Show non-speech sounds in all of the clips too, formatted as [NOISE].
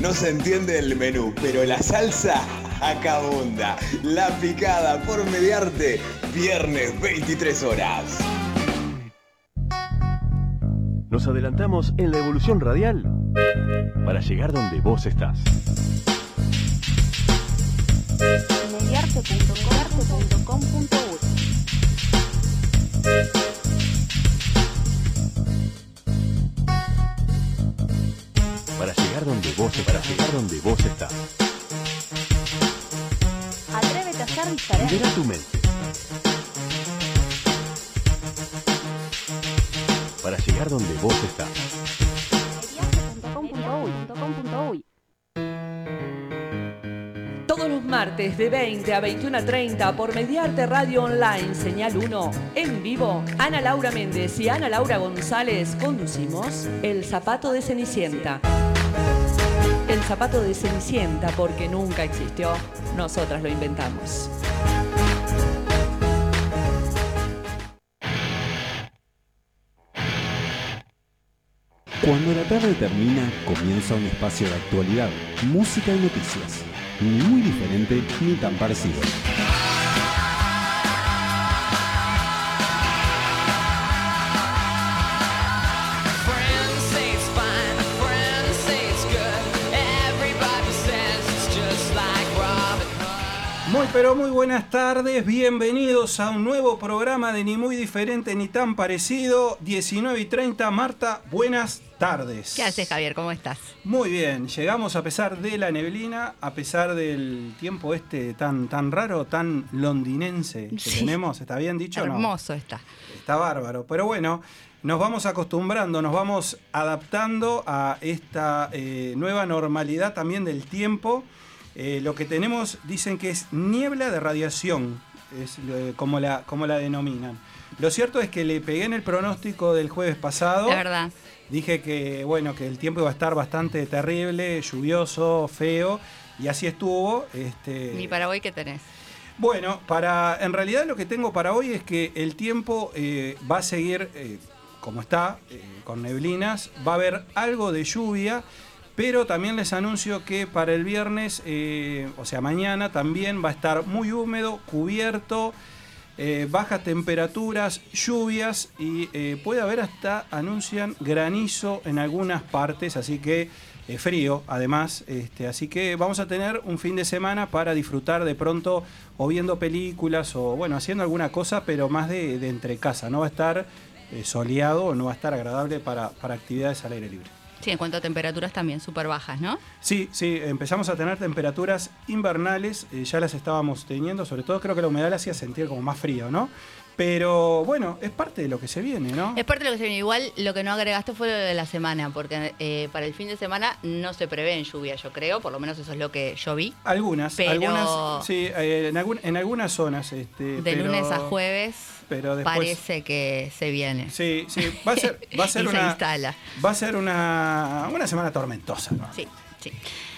No se entiende el menú, pero la salsa acabunda. La picada por mediarte, viernes 23 horas. Nos adelantamos en la evolución radial para llegar donde vos estás. mediarte.com.uy vos, para llegar donde vos estás. Atrévete a ser diferente. Libera tu mente. Para llegar donde vos estás. Todos los martes de 20 a 21 a 30 por Mediarte Radio Online, señal 1, en vivo, Ana Laura Méndez y Ana Laura González conducimos El Zapato de Cenicienta. Zapato de Cenicienta porque nunca existió, nosotras lo inventamos. Cuando la tarde termina, comienza un espacio de actualidad, música y noticias. Muy diferente ni tan parecido. Pero muy buenas tardes, bienvenidos a un nuevo programa de Ni muy diferente ni tan parecido, 19 y 30. Marta, buenas tardes. ¿Qué haces, Javier? ¿Cómo estás? Muy bien, llegamos a pesar de la neblina, a pesar del tiempo este tan, tan raro, tan londinense que Sí. tenemos, ¿está bien dicho? o no? Hermoso está. Está bárbaro. Pero bueno, nos vamos acostumbrando, nos vamos adaptando a esta eh, nueva normalidad también del tiempo. Eh, lo que tenemos dicen que es niebla de radiación, es eh, como, la, como la denominan. Lo cierto es que le pegué en el pronóstico del jueves pasado. Es verdad. Dije que bueno, que el tiempo iba a estar bastante terrible, lluvioso, feo, y así estuvo. Este, ¿Y para hoy qué tenés? bueno, para, en realidad lo que tengo para hoy es que el tiempo eh, va a seguir eh, como está, eh, con neblinas, va a haber algo de lluvia, pero también les anuncio que para el viernes, eh, o sea, mañana también va a estar muy húmedo, cubierto, eh, bajas temperaturas, lluvias y eh, puede haber hasta, anuncian, granizo en algunas partes, así que frío además, este, así que vamos a tener un fin de semana para disfrutar de pronto o viendo películas o bueno, haciendo alguna cosa, pero más de, de entre casa, no va a estar soleado no va a estar agradable para, para actividades al aire libre. Sí, en cuanto a temperaturas también súper bajas, ¿no? Sí, sí, empezamos a tener temperaturas invernales, eh, ya las estábamos teniendo, sobre todo creo que la humedad la hacía sentir como más frío, ¿no? Pero bueno, es parte de lo que se viene, ¿no? Es parte de lo que se viene. Igual lo que no agregaste fue lo de la semana, porque eh, para el fin de semana no se prevé en lluvia, yo creo, por lo menos eso es lo que yo vi. Algunas, Pero- algunas, sí, eh, en, algún- en algunas zonas. Este, De pero- lunes a jueves pero después- parece que se viene. Sí, sí, va a ser, va a [LAUGHS] ser Y se una, instala. va a ser una, una semana tormentosa. ¿no? Sí, sí.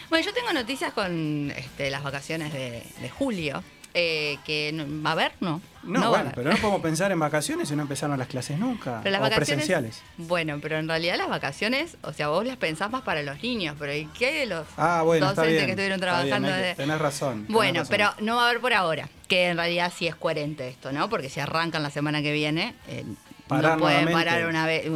Bueno, yo tengo noticias con este, las vacaciones de, de julio. Eh, que no- va a haber, no. No, va a bueno, pero no podemos pensar en vacaciones si no empezaron las clases nunca. Pero las o vacaciones, presenciales. Bueno, pero en realidad las vacaciones, o sea, vos las pensás más para los niños, pero ¿y qué de los Ah, bueno, docentes bien. que estuvieron bien, trabajando? hay que- Tenés razón. tenés Bueno, razón. pero no va a haber por ahora, que en realidad sí es coherente esto, ¿no? Porque si arrancan la semana que viene, eh, Parar no pueden nuevamente. parar una, vez,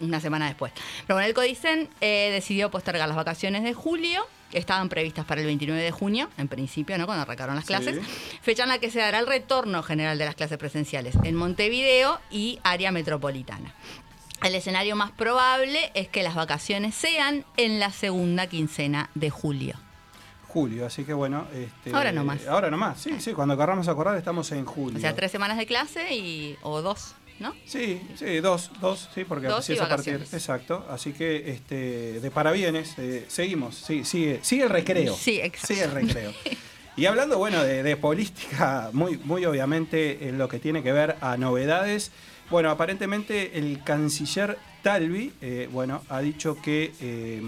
una semana después. Pero bueno, el CODICEN eh, decidió postergar las vacaciones de julio, estaban previstas para el 29 de junio, en principio, ¿no? Cuando arrancaron las Sí. clases, fecha en la que se dará el retorno general de las clases presenciales en Montevideo y área metropolitana. El escenario más probable es que las vacaciones sean en la segunda quincena de julio. Julio, así que bueno. Este, Ahora nomás. Ahora nomás, sí, sí. Cuando querramos acordar estamos en julio. O sea, tres semanas de clase y, o dos, ¿no? Sí, sí, dos, dos, sí, porque Dos es a partir. Exacto. Así que este, de parabienes, eh, seguimos, sí, sigue, sigue el recreo. Sí, exacto. Sigue el recreo. [LAUGHS] Y hablando, bueno, de, de política, muy, muy obviamente en lo que tiene que ver a novedades. Bueno, aparentemente el canciller Talvi, eh, bueno, ha dicho que eh,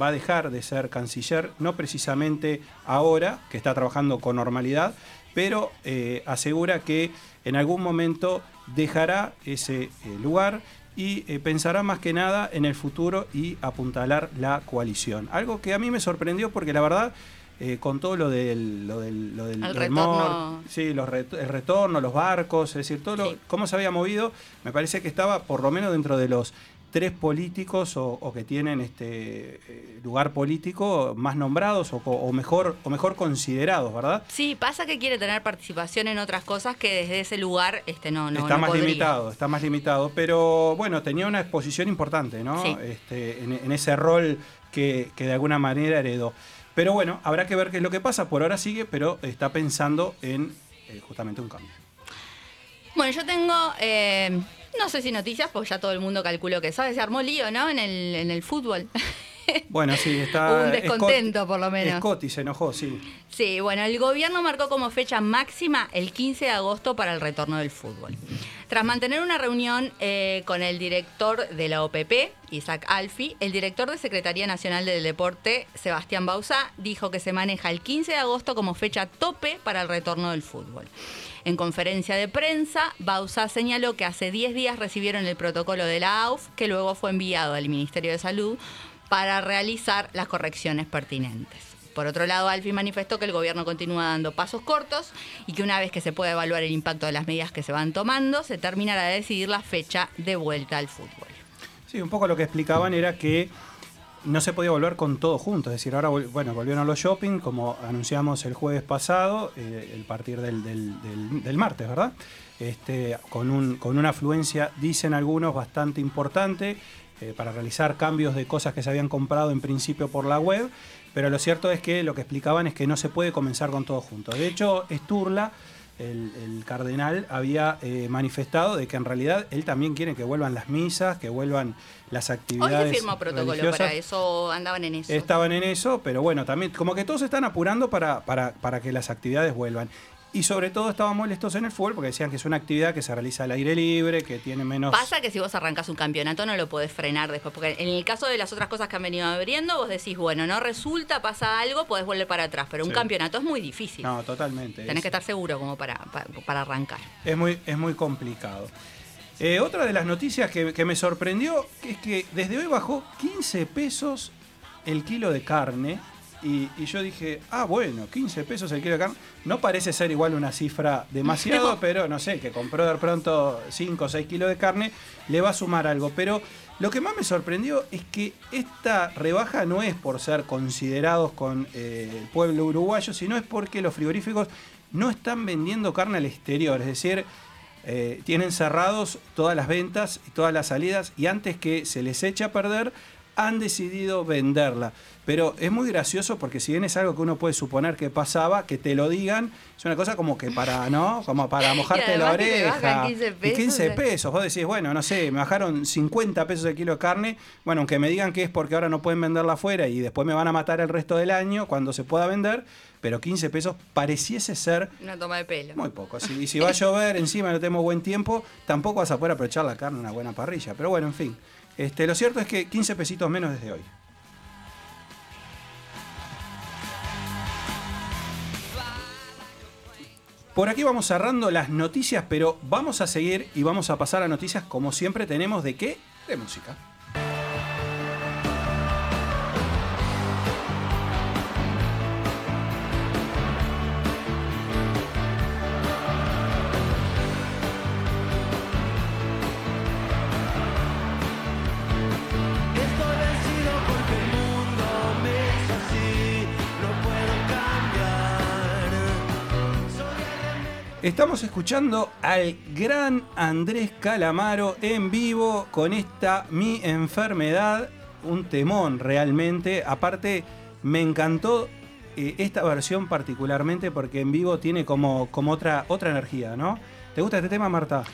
va a dejar de ser canciller, no precisamente ahora, que está trabajando con normalidad, pero eh, asegura que en algún momento dejará ese eh, lugar y eh, pensará más que nada en el futuro y apuntalar la coalición. Algo que a mí me sorprendió porque la verdad, eh, con todo lo del, lo del, lo del El remor, retorno. sí, los ret- el retorno, los barcos, es decir, todo lo, cómo se había movido, me parece que estaba por lo menos dentro de los tres políticos o, o que tienen este eh, lugar político más nombrados o, mejor o mejor considerados, ¿verdad? Sí, pasa que quiere tener participación en otras cosas que desde ese lugar este, no, no, está no más podría. limitado, está más limitado, pero bueno, tenía una exposición importante, ¿no? Sí. Este, en, en ese rol que, que de alguna manera heredó. Pero bueno, habrá que ver qué es lo que pasa. Por ahora sigue, pero está pensando en eh, justamente un cambio. Bueno, yo tengo, eh, no sé si noticias, porque ya todo el mundo calculó que sabe, se armó lío, ¿no? En el, en el fútbol. [LAUGHS] Bueno, sí, está. Hubo un descontento, por lo menos. Scotty se enojó, sí. Sí, bueno, el gobierno marcó como fecha máxima el 15 de agosto para el retorno del fútbol. Tras mantener una reunión eh, con el director de la OPP, Isaac Alfi, el director de Secretaría Nacional del Deporte, Sebastián Bausa, dijo que se maneja el 15 de agosto como fecha tope para el retorno del fútbol. En conferencia de prensa, Bausa señaló que hace 10 días recibieron el protocolo de la AUF, que luego fue enviado al Ministerio de Salud para realizar las correcciones pertinentes. Por otro lado, Alfi manifestó que el gobierno continúa dando pasos cortos y que una vez que se pueda evaluar el impacto de las medidas que se van tomando, se terminará de decidir la fecha de vuelta al fútbol. Sí, un poco lo que explicaban era que no se podía volver con todo junto. Es decir, ahora bueno, volvieron los shopping, como anunciamos el jueves pasado, eh, el partir del, del- del- martes, ¿verdad? Este, con, un, con una afluencia, dicen algunos, bastante importante eh, para realizar cambios de cosas que se habían comprado en principio por la web. Pero lo cierto es que lo que explicaban es que no se puede comenzar con todo junto. De hecho, Sturla, el, el cardenal, había eh, manifestado de que en realidad él también quiere que vuelvan las misas, que vuelvan las Hoy actividades. se firmó protocolo religiosas. para eso, andaban en eso. Estaban en eso, pero bueno, también como que todos se están apurando para, para, para que las actividades vuelvan. Y sobre todo estaban molestos en el fútbol porque decían que es una actividad que se realiza al aire libre, que tiene menos... Pasa que si vos arrancas un campeonato no lo podés frenar después, porque en el caso de las otras cosas que han venido abriendo, vos decís, bueno, no resulta, pasa algo, podés volver para atrás, pero un Sí. campeonato es muy difícil. No, totalmente. Tenés es- que estar seguro como para, para, para arrancar. Es muy, es muy complicado. Eh, otra de las noticias que, que me sorprendió es que desde hoy bajó 15 pesos el kilo de carne. Y, y yo dije, ah, bueno, 15 pesos el kilo de carne. No parece ser igual una cifra demasiado, [LAUGHS] pero no sé, que compró de pronto 5 o 6 kilos de carne, le va a sumar algo. Pero lo que más me sorprendió es que esta rebaja no es por ser considerados con eh, el pueblo uruguayo, sino es porque los frigoríficos no están vendiendo carne al exterior. Es decir, eh, tienen cerrados todas las ventas y todas las salidas y antes que se les eche a perder, han decidido venderla. Pero es muy gracioso porque si bien es algo que uno puede suponer que pasaba, que te lo digan, es una cosa como que para, ¿no? Como para [LAUGHS] mojarte la oreja. bajan 15 Y pesos, 15 o sea. pesos. Vos decís, bueno, no sé, me bajaron 50 pesos el kilo de carne. Bueno, aunque me digan que es porque ahora no pueden venderla afuera y después me van a matar el resto del año cuando se pueda vender, pero 15 pesos pareciese ser Una toma de pelo. muy poco. Si, y si va a llover, encima no tenemos buen tiempo, tampoco vas a poder aprovechar la carne en una buena parrilla. Pero bueno, en fin. Este, lo cierto es que 15 pesitos menos desde hoy. Por aquí vamos cerrando las noticias, pero vamos a seguir y vamos a pasar a noticias como siempre tenemos de qué? De música. Estamos escuchando al gran Andrés Calamaro en vivo con esta Mi Enfermedad, un temón realmente. Aparte, me encantó eh, esta versión particularmente porque en vivo tiene como, como otra, otra energía, ¿no? ¿Te gusta este tema, Marta?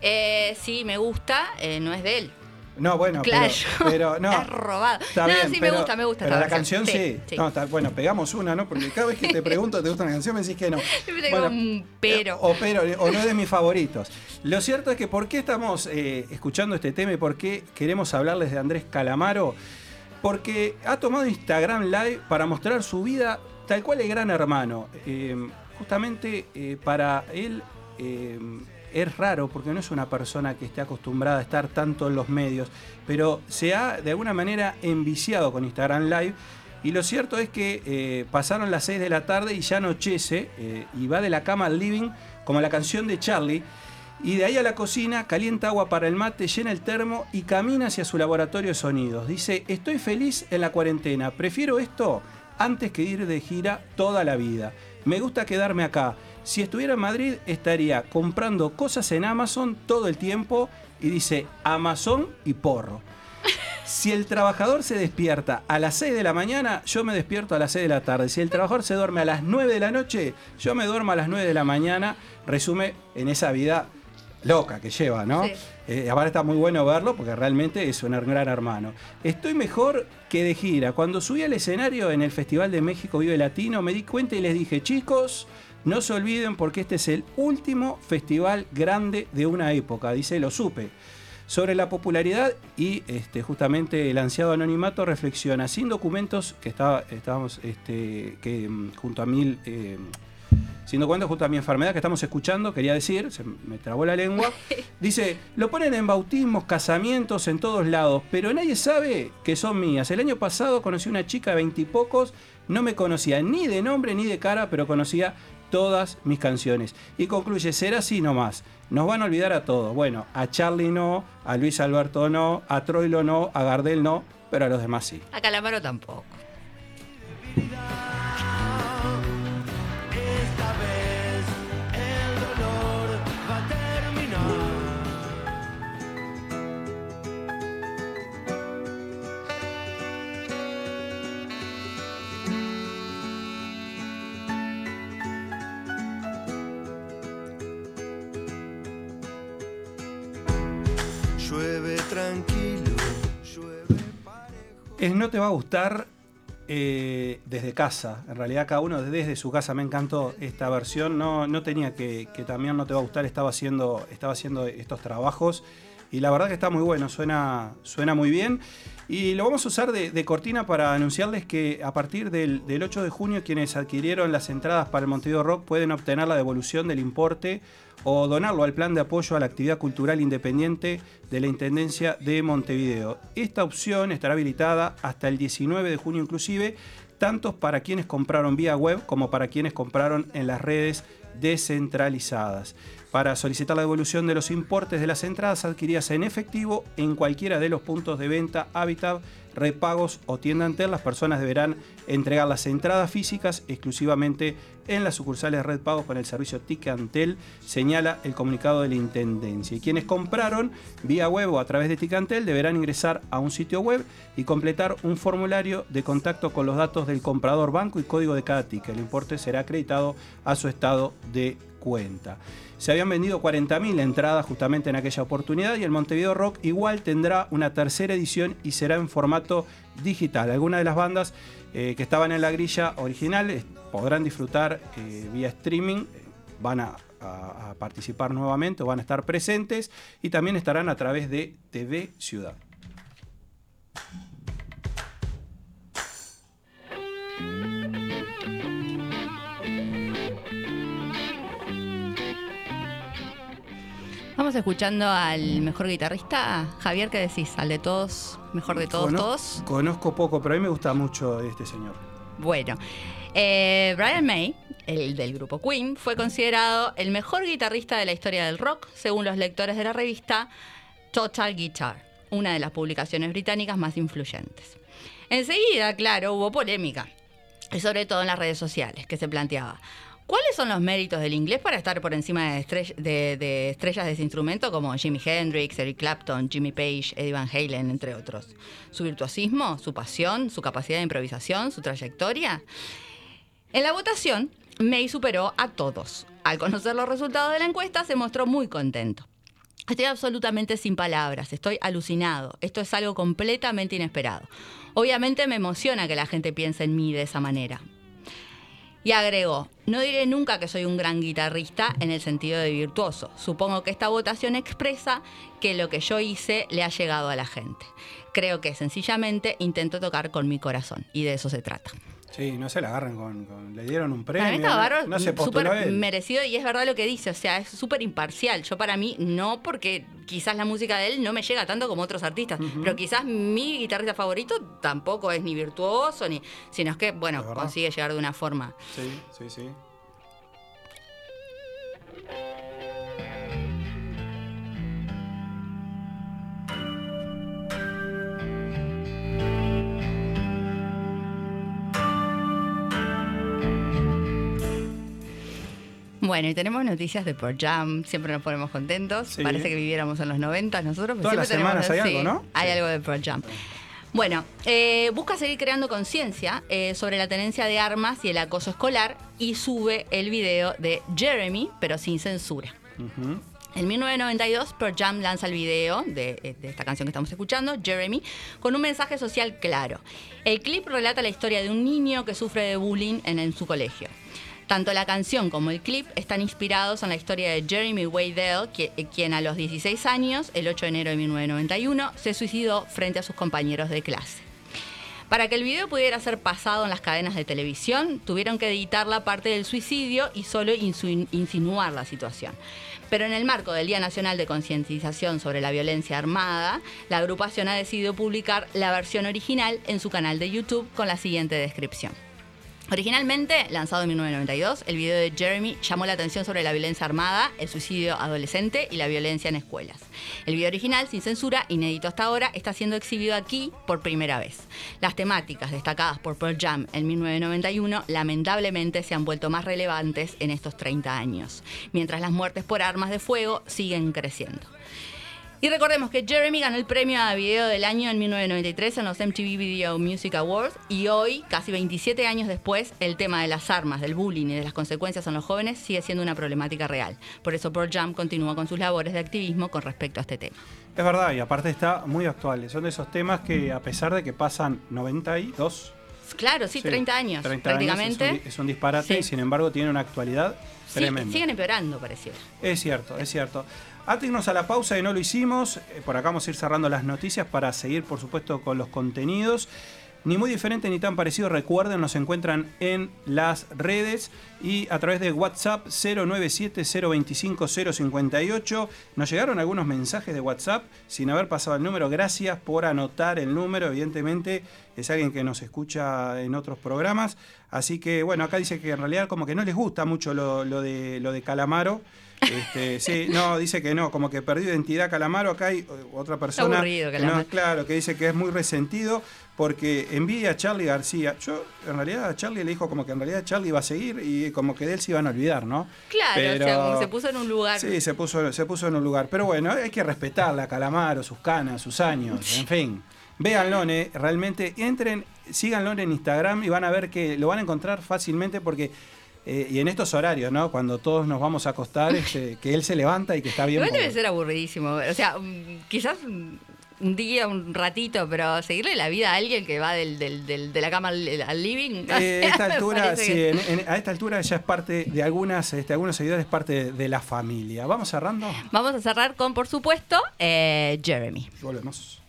Eh, sí, me gusta, eh, no es de él. No, bueno, Claro. pero, pero no. [LAUGHS] Es robado. Está no, bien, sí, me pero- gusta, me gusta. Pero esta la canción sí. sí. No, está- bueno, pegamos una, ¿no? Porque cada vez que te [LAUGHS] pregunto, ¿te gusta una canción? Me decís que no. [LAUGHS] Siempre tengo un pero. O pero, o no es de mis favoritos. Lo cierto es que ¿por qué estamos eh, escuchando este tema y por qué queremos hablarles de Andrés Calamaro? Porque ha tomado Instagram Live para mostrar su vida tal cual el gran hermano. Eh, justamente eh, para él, eh, es raro porque no es una persona que esté acostumbrada a estar tanto en los medios, pero se ha de alguna manera enviciado con Instagram Live. Y lo cierto es que eh, pasaron las 6 de la tarde y ya anochece eh, y va de la cama al living como la canción de Charlie. Y de ahí a la cocina, calienta agua para el mate, llena el termo y camina hacia su laboratorio de sonidos. Dice, estoy feliz en la cuarentena, prefiero esto antes que ir de gira toda la vida. Me gusta quedarme acá. Si estuviera en Madrid estaría comprando cosas en Amazon todo el tiempo y dice Amazon y porro. Si el trabajador se despierta a las 6 de la mañana, yo me despierto a las 6 de la tarde. Si el trabajador se duerme a las 9 de la noche, yo me duermo a las 9 de la mañana. Resume en esa vida loca que lleva, ¿no? Sí. Eh, ahora está muy bueno verlo porque realmente es un gran hermano. Estoy mejor que de gira. Cuando subí al escenario en el Festival de México Vive Latino, me di cuenta y les dije, chicos, no se olviden porque este es el último festival grande de una época. Dice, lo supe. Sobre la popularidad y este, justamente el ansiado anonimato reflexiona sin documentos que estaba, estábamos este, que, mm, junto a mil eh, sin documentos junto a mi enfermedad que estamos escuchando, quería decir, se me trabó la lengua, [LAUGHS] dice, lo ponen en bautismos, casamientos, en todos lados, pero nadie sabe que son mías. El año pasado conocí una chica de veintipocos, no me conocía ni de nombre ni de cara, pero conocía todas mis canciones. Y concluye, será así nomás. Nos van a olvidar a todos. Bueno, a Charlie no, a Luis Alberto no, a Troilo no, a Gardel no, pero a los demás sí. A Calamaro tampoco. Es No te va a gustar eh, desde casa. En realidad cada uno desde su casa. Me encantó esta versión. No, no tenía que, que también No te va a gustar. Estaba haciendo, estaba haciendo estos trabajos. Y la verdad que está muy bueno. Suena, suena muy bien. Y lo vamos a usar de, cortina para anunciarles que a partir del, del 8 de junio quienes adquirieron las entradas para el Montevideo Rock pueden obtener la devolución del importe o donarlo al plan de apoyo a la actividad cultural independiente de la Intendencia de Montevideo. Esta opción estará habilitada hasta el 19 de junio inclusive, tanto para quienes compraron vía web como para quienes compraron en las redes descentralizadas. Para solicitar la devolución de los importes de las entradas adquiridas en efectivo en cualquiera de los puntos de venta Habitat, repagos o tienda Antel, las personas deberán entregar las entradas físicas exclusivamente en las sucursales Red Pagos con el servicio Ticket Antel, señala el comunicado de la Intendencia. Y quienes compraron vía web o a través de Ticket deberán ingresar a un sitio web y completar un formulario de contacto con los datos del comprador, banco y código de cada ticket. El importe será acreditado a su estado de cuenta. Se habían vendido 40.000 entradas justamente en aquella oportunidad y el Montevideo Rock igual tendrá una tercera edición y será en formato digital. Algunas de las bandas eh, que estaban en la grilla original eh, podrán disfrutar eh, vía streaming, van a- a participar nuevamente o van a estar presentes y también estarán a través de TV Ciudad. Vamos escuchando al mejor guitarrista. Javier, ¿qué decís? ¿Al de todos? ¿Mejor de todos, Cono- todos? Conozco poco, pero a mí me gusta mucho este señor. Bueno, eh, Brian May, el del grupo Queen, fue considerado el mejor guitarrista de la historia del rock, según los lectores de la revista Total Guitar, una de las publicaciones británicas más influyentes. Enseguida, claro, hubo polémica, y sobre todo en las redes sociales, que se planteaba. ¿Cuáles son los méritos del inglés para estar por encima de, estrell- de- de estrellas de ese instrumento como Jimi Hendrix, Eric Clapton, Jimmy Page, Eddie Van Halen, entre otros? ¿Su virtuosismo, su pasión, su capacidad de improvisación, su trayectoria? En la votación, May superó a todos. Al conocer los resultados de la encuesta, se mostró muy contento. Estoy absolutamente sin palabras, estoy alucinado. Esto es algo completamente inesperado. Obviamente me emociona que la gente piense en mí de esa manera. Y agregó, no diré nunca que soy un gran guitarrista en el sentido de virtuoso. Supongo que esta votación expresa que lo que yo hice le ha llegado a la gente. Creo que sencillamente intento tocar con mi corazón y de eso se trata. Sí, no se la agarran con, con- Le dieron un premio. Para mí estaba bárbaro, no se súper merecido y es verdad lo que dice, o sea, es súper imparcial. Yo para mí no, porque quizás la música de él no me llega tanto como otros artistas, pero quizás mi guitarrista favorito tampoco es ni virtuoso, ni sino es que, bueno, Es consigue llegar de una forma. Sí, sí, sí. Bueno, y tenemos noticias de Pearl Jam, siempre nos ponemos contentos. Sí. Parece que viviéramos en los 90 nosotros. pero Todas las tenemos- semanas hay sí, algo, ¿no? Hay Sí. algo de Pearl Jam. Bueno, eh, busca seguir creando conciencia eh, sobre la tenencia de armas y el acoso escolar y sube el video de Jeremy, pero sin censura. En 1992, Pearl Jam lanza el video de, eh, de esta canción que estamos escuchando, Jeremy, con un mensaje social claro. El clip relata la historia de un niño que sufre de bullying en, en su colegio. Tanto la canción como el clip están inspirados en la historia de Jeremy Waydell, eh, quien a los 16 años, el 8 de enero de 1991, se suicidó frente a sus compañeros de clase. Para que el video pudiera ser pasado en las cadenas de televisión, tuvieron que editar la parte del suicidio y solo insinuar la situación. Pero en el marco del Día Nacional de Concientización sobre la Violencia Armada, la agrupación ha decidido publicar la versión original en su canal de YouTube con la siguiente descripción. Originalmente, lanzado en 1992, el video de Jeremy llamó la atención sobre la violencia armada, el suicidio adolescente y la violencia en escuelas. El video original, sin censura, inédito hasta ahora, está siendo exhibido aquí por primera vez. Las temáticas destacadas por Pearl Jam en 1991 lamentablemente se han vuelto más relevantes en estos 30 años, mientras las muertes por armas de fuego siguen creciendo. Y recordemos que Jeremy ganó el premio a video del año en 1993 en los MTV Video Music Awards y hoy, casi 27 años después, el tema de las armas, del bullying y de las consecuencias en los jóvenes sigue siendo una problemática real. Por eso Pearl Jam continúa con sus labores de activismo con respecto a este tema. Es verdad, y aparte está muy actual. Son de esos temas que, a pesar de que pasan 92, Claro, sí, sí, 30 años 30 años, prácticamente. es, un, di- es un disparate Sí. y sin embargo tiene una actualidad Sí, tremenda. siguen empeorando, pareciera. Es cierto, es cierto. Antes a la pausa y no lo hicimos, eh, por acá vamos a ir cerrando las noticias para seguir, por supuesto, con los contenidos. Ni muy diferente ni tan parecido, recuerden, nos encuentran en las redes y a través de WhatsApp 097-025-058. Nos llegaron algunos mensajes de WhatsApp sin haber pasado el número. Gracias por anotar el número, evidentemente es alguien que nos escucha en otros programas. Así que bueno, acá dice que en realidad como que no les gusta mucho lo de, lo de Calamaro. Este, sí, no, dice que no, como que perdió identidad Calamaro. Acá hay eh, otra persona. aburrido, no, claro, que dice que es muy resentido porque envidia a Charlie García. Yo, en realidad, a Charlie le dijo como que en realidad Charlie iba a seguir y como que de él se iban a olvidar, ¿no? Claro, Pero- o sea, como se puso en un lugar. Sí, se puso, se puso en un lugar. Pero bueno, hay que respetarla, a Calamaro, sus canas, sus años, en fin. Véanlo, eh, realmente entren, síganlo en Instagram y van a ver que lo van a encontrar fácilmente porque, eh, y en estos horarios, ¿no? Cuando todos nos vamos a acostar, [LAUGHS] este, que él se levanta y que está bien. Igual debe ser aburridísimo. O sea, mm, quizás un día, un ratito, pero seguirle la vida a alguien que va del, del- del- de la cama al, al living. [LAUGHS] Eh, a esta altura, sí, que- en- en- a esta altura ya es parte de algunas, este, algunos seguidores, parte de la familia. ¿Vamos cerrando? Vamos a cerrar con, por supuesto, eh, Jeremy. Volvemos.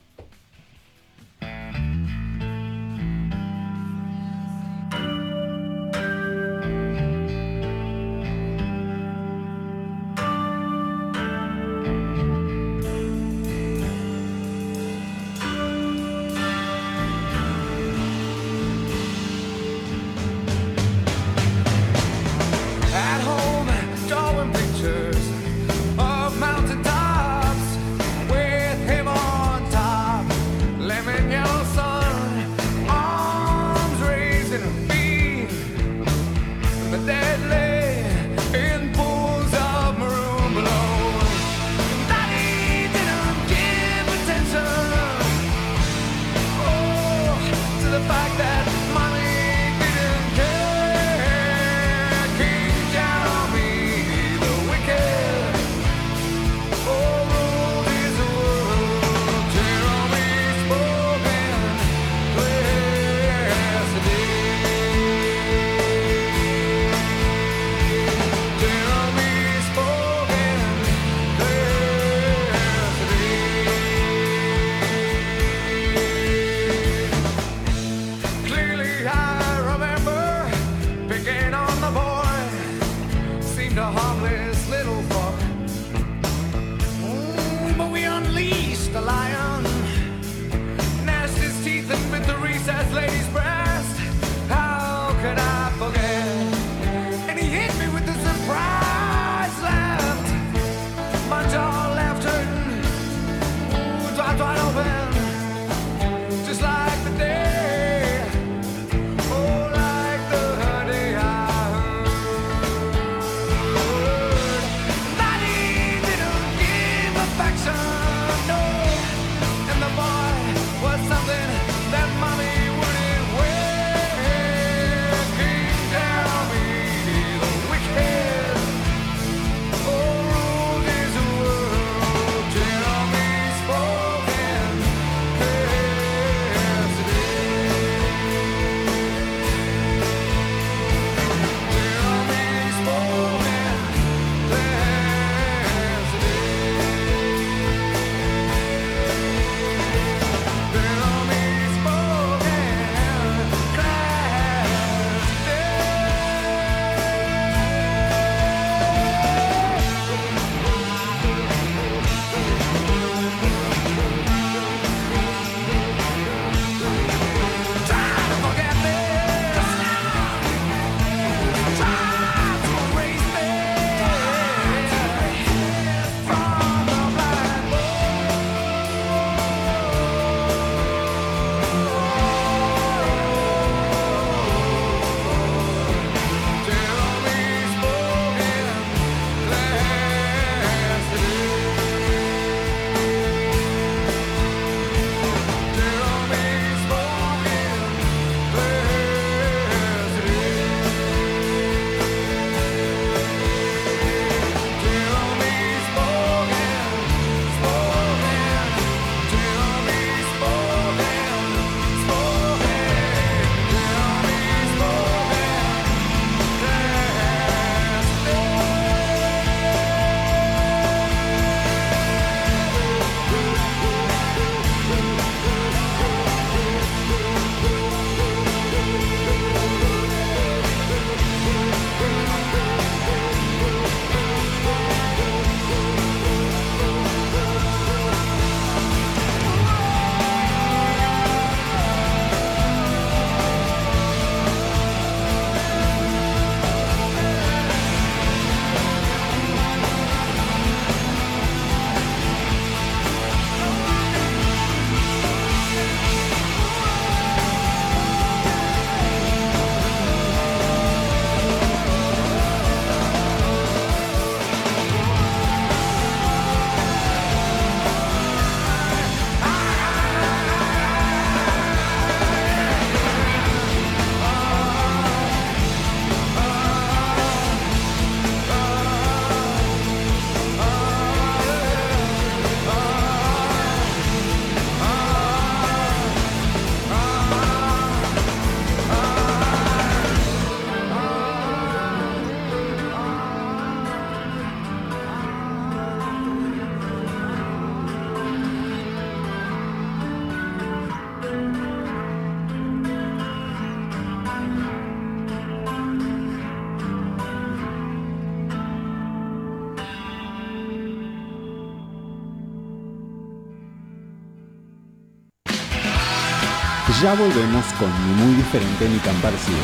Ya volvemos con Ni muy diferente ni tan parecido.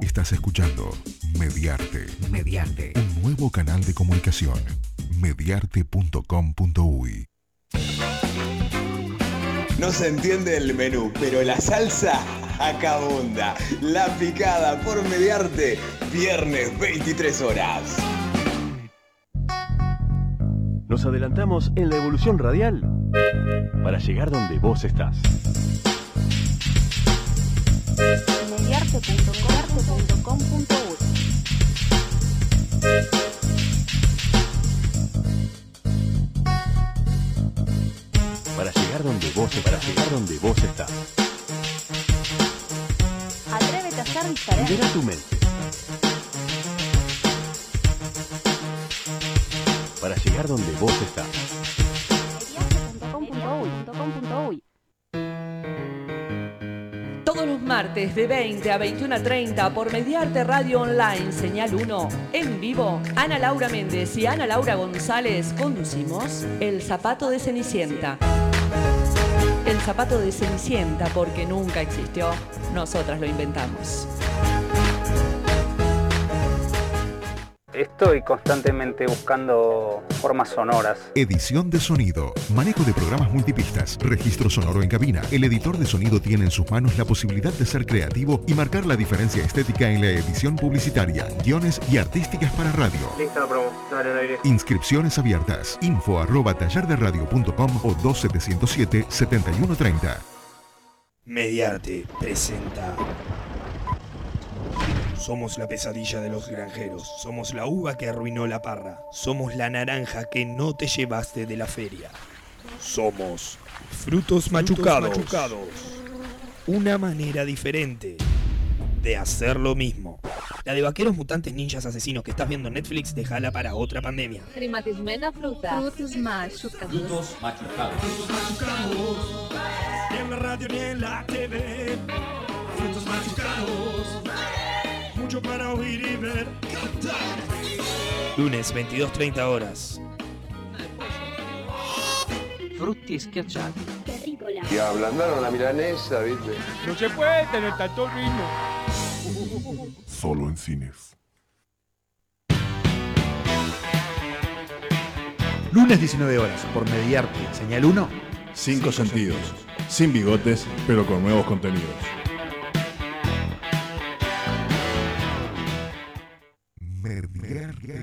Estás escuchando Mediarte. Mediarte. Un nuevo canal de comunicación. Mediarte.com.uy No se entiende el menú, pero la salsa acá abunda. La picada por mediarte, viernes 23 horas. Nos adelantamos en la evolución radial para llegar donde vos estás. Para llegar donde vos para llegar donde vos estás. Atrévete a ser diferente. Libera tu mente. Para llegar donde vos estás. Todos los martes de 20 a 21 a 30 por Mediarte Radio Online, señal 1, en vivo, Ana Laura Méndez y Ana Laura González conducimos El Zapato de Cenicienta. El zapato de Cenicienta porque nunca existió, nosotras lo inventamos. Estoy constantemente buscando formas sonoras. Edición de sonido, manejo de programas multipistas, registro sonoro en cabina. El editor de sonido tiene en sus manos la posibilidad de ser creativo y marcar la diferencia estética en la edición publicitaria, guiones y artísticas para radio. Lista promo, dale al aire. Inscripciones abiertas. Info arroba tallarderadio.com o 2707-7130. Mediarte presenta. Somos la pesadilla de los granjeros. Somos la uva que arruinó la parra. Somos la naranja que no te llevaste de la feria. Somos frutos machucados. Una manera diferente de hacer lo mismo. La de vaqueros mutantes ninjas asesinos que estás viendo en Netflix, déjala para otra pandemia. Primatismena fruta. Frutos machucados. Ni en la radio ni en la TV. Frutos machucados. Mucho para oír y ver. Lunes, 22.30 horas. Frutti schiacciati. Y ablandaron la milanesa, ¿viste? No se puede tener tanto vino. Solo en cines. Lunes 19 horas por Mediarte, señal 1. Cinco sentidos, sin bigotes, pero con nuevos contenidos.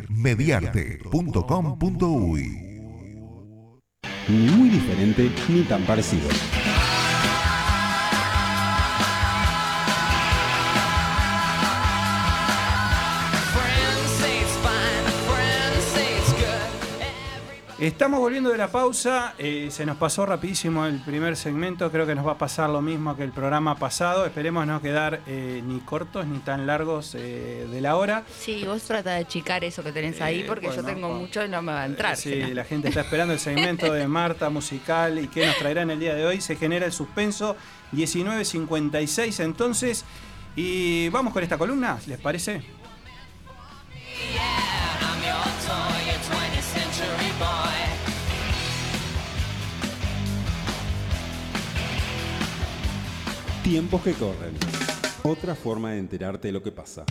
Mediarte.com.uy Ni muy diferente ni tan parecido. Estamos volviendo de la pausa, eh, se nos pasó rapidísimo el primer segmento, creo que nos va a pasar lo mismo que el programa pasado, esperemos no quedar eh, ni cortos ni tan largos eh, de la hora. Sí, vos trata de achicar eso que tenés ahí Eh, porque yo tengo mucho y no me va a entrar. Sí, la gente está esperando el segmento de [LAUGHS] Marta musical y qué nos traerá en el día de hoy. Se genera el suspenso 1956 entonces. Y vamos con esta columna, ¿les parece? I'm Tiempos que corren. Otra forma de enterarte de lo que pasa.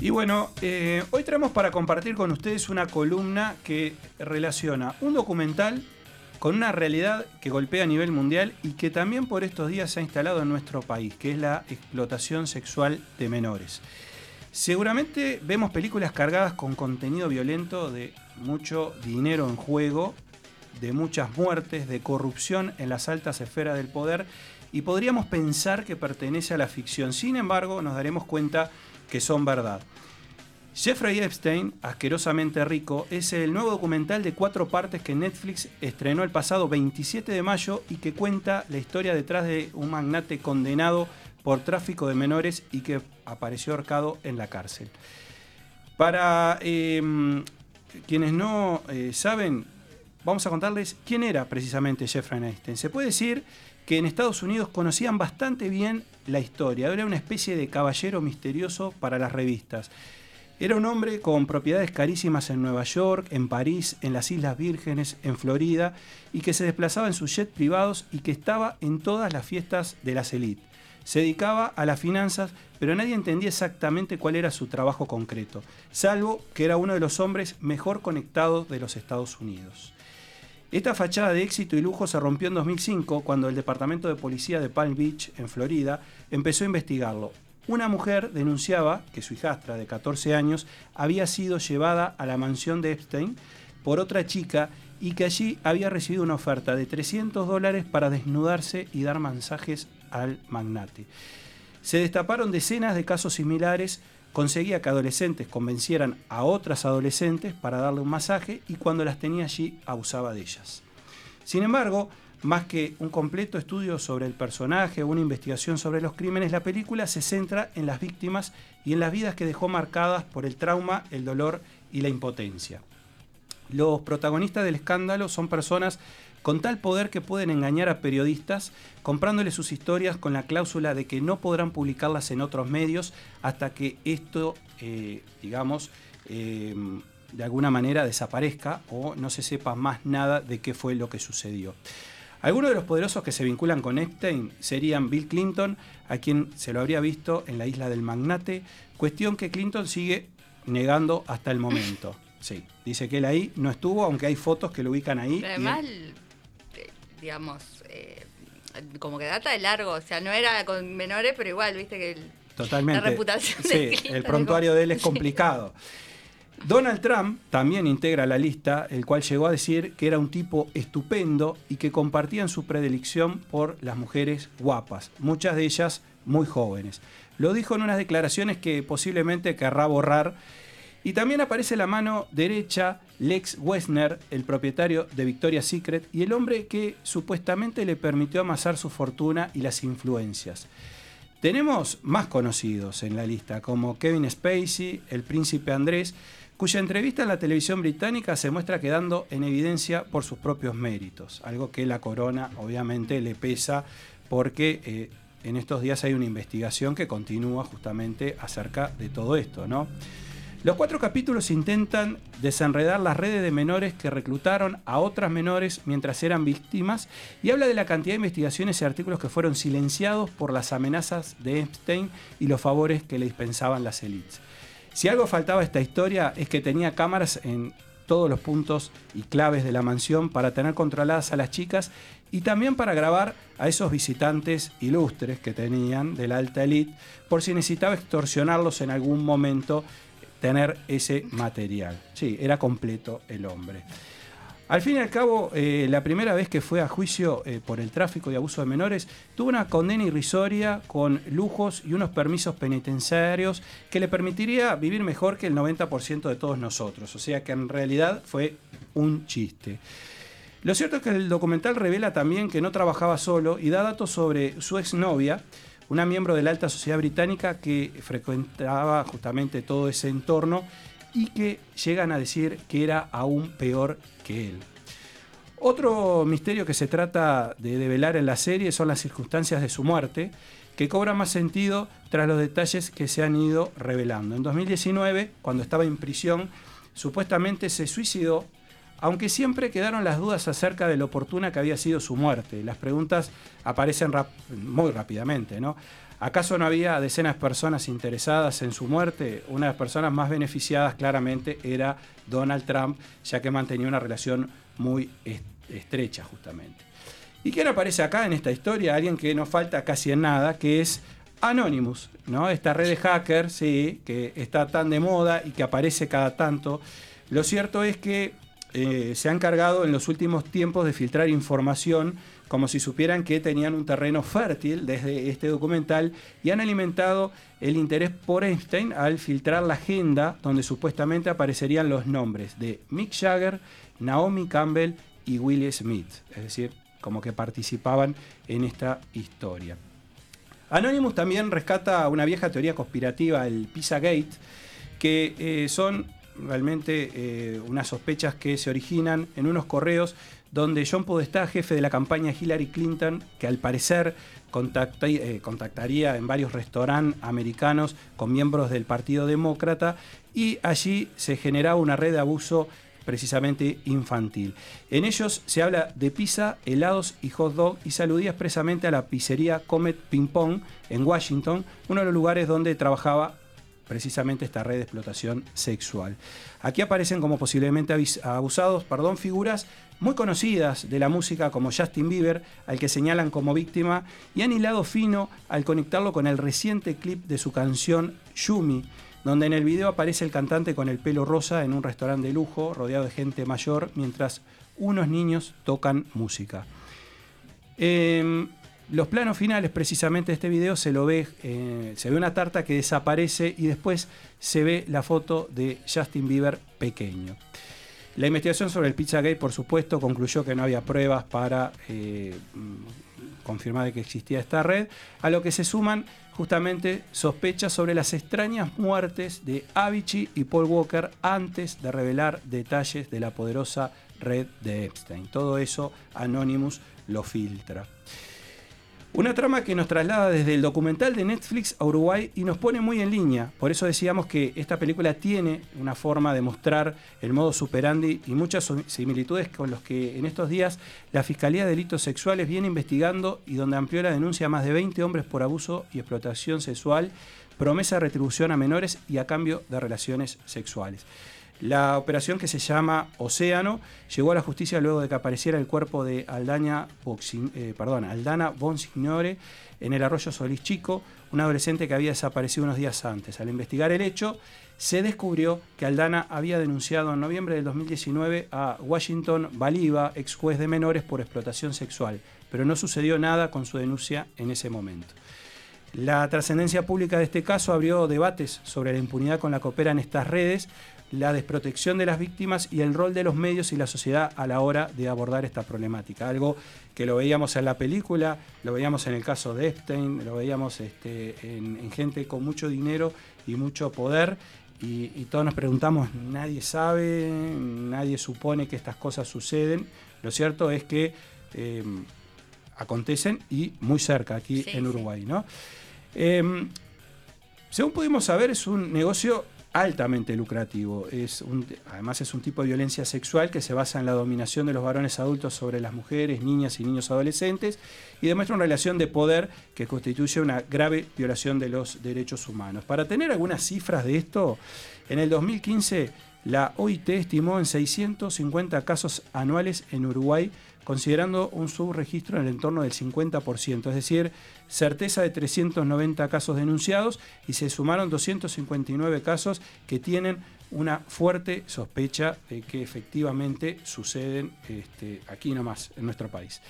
Y bueno, eh, hoy traemos para compartir con ustedes una columna que relaciona un documental con una realidad que golpea a nivel mundial y que también por estos días se ha instalado en nuestro país, que es la explotación sexual de menores. Seguramente vemos películas cargadas con contenido violento de mucho dinero en juego, de muchas muertes, de corrupción en las altas esferas del poder y podríamos pensar que pertenece a la ficción. Sin embargo, nos daremos cuenta que son verdad. Jeffrey Epstein, Asquerosamente Rico, es el nuevo documental de cuatro partes que Netflix estrenó el pasado 27 de mayo y que cuenta la historia detrás de un magnate condenado por tráfico de menores y que apareció ahorcado en la cárcel. Para eh, quienes no eh, saben, vamos a contarles quién era precisamente Jeffrey Epstein. Se puede decir que en Estados Unidos conocían bastante bien la historia. Era una especie de caballero misterioso para las revistas. Era un hombre con propiedades carísimas en Nueva York, en París, en las Islas Vírgenes, en Florida, y que se desplazaba en sus jets privados y que estaba en todas las fiestas de las élites. Se dedicaba a las finanzas, pero nadie entendía exactamente cuál era su trabajo concreto, salvo que era uno de los hombres mejor conectados de los Estados Unidos. Esta fachada de éxito y lujo se rompió en 2005 cuando el Departamento de Policía de Palm Beach, en Florida, empezó a investigarlo. Una mujer denunciaba que su hijastra de 14 años había sido llevada a la mansión de Epstein por otra chica y que allí había recibido una oferta de 300 dólares para desnudarse y dar mensajes al magnate. Se destaparon decenas de casos similares, conseguía que adolescentes convencieran a otras adolescentes para darle un masaje y cuando las tenía allí abusaba de ellas. Sin embargo, más que un completo estudio sobre el personaje o una investigación sobre los crímenes, la película se centra en las víctimas y en las vidas que dejó marcadas por el trauma, el dolor y la impotencia. Los protagonistas del escándalo son personas con tal poder que pueden engañar a periodistas comprándoles sus historias con la cláusula de que no podrán publicarlas en otros medios hasta que esto, eh, digamos, eh, de alguna manera desaparezca o no se sepa más nada de qué fue lo que sucedió. Algunos de los poderosos que se vinculan con Epstein serían Bill Clinton, a quien se lo habría visto en la isla del Magnate, cuestión que Clinton sigue negando hasta el momento. Sí, dice que él ahí no estuvo, aunque hay fotos que lo ubican ahí. Pero además, digamos, eh, como que data de largo, o sea, no era con menores, pero igual, viste que el- Totalmente. la reputación de Sí, Clinton el prontuario de él es [LAUGHS] complicado. Donald Trump también integra la lista, el cual llegó a decir que era un tipo estupendo y que compartían su predilección por las mujeres guapas, muchas de ellas muy jóvenes. Lo dijo en unas declaraciones que posiblemente querrá borrar. Y también aparece la mano derecha Lex Wessner, el propietario de Victoria's Secret y el hombre que supuestamente le permitió amasar su fortuna y las influencias. Tenemos más conocidos en la lista, como Kevin Spacey, el príncipe Andrés, cuya entrevista en la televisión británica se muestra quedando en evidencia por sus propios méritos, algo que la corona obviamente le pesa porque eh, en estos días hay una investigación que continúa justamente acerca de todo esto, ¿no? Los cuatro capítulos intentan desenredar las redes de menores que reclutaron a otras menores mientras eran víctimas y habla de la cantidad de investigaciones y artículos que fueron silenciados por las amenazas de Epstein y los favores que le dispensaban las élites. Si algo faltaba a esta historia es que tenía cámaras en todos los puntos y claves de la mansión para tener controladas a las chicas y también para grabar a esos visitantes ilustres que tenían de la alta elite por si necesitaba extorsionarlos en algún momento tener ese material. Sí, era completo el hombre. Al fin y al cabo, eh, la primera vez que fue a juicio eh, por el tráfico y abuso de menores, tuvo una condena irrisoria con lujos y unos permisos penitenciarios que le permitiría vivir mejor que el 90% de todos nosotros. O sea que en realidad fue un chiste. Lo cierto es que el documental revela también que no trabajaba solo y da datos sobre su exnovia, una miembro de la alta sociedad británica que frecuentaba justamente todo ese entorno y que llegan a decir que era aún peor que él. Otro misterio que se trata de develar en la serie son las circunstancias de su muerte, que cobra más sentido tras los detalles que se han ido revelando. En 2019, cuando estaba en prisión, supuestamente se suicidó, aunque siempre quedaron las dudas acerca de lo oportuna que había sido su muerte. Las preguntas aparecen muy rápidamente, ¿no? ¿Acaso no había decenas de personas interesadas en su muerte? Una de las personas más beneficiadas claramente era Donald Trump, ya que mantenía una relación muy est- estrecha justamente. ¿Y quién aparece acá en esta historia? Alguien que no falta casi en nada, que es Anonymous, ¿no? Esta red de hackers, sí, que está tan de moda y que aparece cada tanto. Lo cierto es que eh, se han cargado en los últimos tiempos de filtrar información como si supieran que tenían un terreno fértil desde este documental y han alimentado el interés por Einstein al filtrar la agenda donde supuestamente aparecerían los nombres de Mick Jagger, Naomi Campbell y Will Smith, es decir, como que participaban en esta historia. Anonymous también rescata una vieja teoría conspirativa, el Pizzagate, que eh, son realmente eh, unas sospechas que se originan en unos correos donde John Podestá, jefe de la campaña Hillary Clinton, que al parecer eh, contactaría en varios restaurantes americanos con miembros del Partido Demócrata, y allí se generaba una red de abuso precisamente infantil. En ellos se habla de pizza, helados y hot dog y se expresamente a la pizzería Comet Ping Pong en Washington, uno de los lugares donde trabajaba precisamente esta red de explotación sexual. Aquí aparecen como posiblemente abusados perdón, figuras muy conocidas de la música como Justin Bieber, al que señalan como víctima, y han hilado fino al conectarlo con el reciente clip de su canción Yumi, donde en el video aparece el cantante con el pelo rosa en un restaurante de lujo, rodeado de gente mayor, mientras unos niños tocan música. Eh, los planos finales precisamente de este video se lo ve, eh, se ve una tarta que desaparece y después se ve la foto de Justin Bieber pequeño. La investigación sobre el Pizzagate, por supuesto, concluyó que no había pruebas para eh, confirmar de que existía esta red, a lo que se suman justamente sospechas sobre las extrañas muertes de Avicii y Paul Walker antes de revelar detalles de la poderosa red de Epstein. Todo eso Anonymous lo filtra. Una trama que nos traslada desde el documental de Netflix a Uruguay y nos pone muy en línea. Por eso decíamos que esta película tiene una forma de mostrar el modo superandi y muchas similitudes con los que en estos días la Fiscalía de Delitos Sexuales viene investigando y donde amplió la denuncia a más de 20 hombres por abuso y explotación sexual, promesa de retribución a menores y a cambio de relaciones sexuales. La operación que se llama Océano llegó a la justicia luego de que apareciera el cuerpo de eh, Aldana Bonsignore en el arroyo Solís Chico, un adolescente que había desaparecido unos días antes. Al investigar el hecho, se descubrió que Aldana había denunciado en noviembre del 2019 a Washington Baliva, ex juez de menores, por explotación sexual, pero no sucedió nada con su denuncia en ese momento. La trascendencia pública de este caso abrió debates sobre la impunidad con la que operan estas redes, la desprotección de las víctimas y el rol de los medios y la sociedad a la hora de abordar esta problemática. Algo que lo veíamos en la película, lo veíamos en el caso de Epstein, lo veíamos este, en, en gente con mucho dinero y mucho poder. Y, y todos nos preguntamos, nadie sabe, nadie supone que estas cosas suceden. Lo cierto es que eh, acontecen y muy cerca aquí Sí, en. Uruguay. ¿no? Eh, según pudimos saber, es un negocio altamente lucrativo. Es además es un tipo de violencia sexual que se basa en la dominación de los varones adultos sobre las mujeres, niñas y niños adolescentes y demuestra una relación de poder que constituye una grave violación de los derechos humanos. Para tener algunas cifras de esto, en el 2015 la OIT estimó en 650 casos anuales en Uruguay considerando un subregistro en el entorno del 50%, es decir, certeza de 390 casos denunciados y se sumaron 259 casos que tienen una fuerte sospecha de que efectivamente suceden este, aquí nomás, en nuestro país.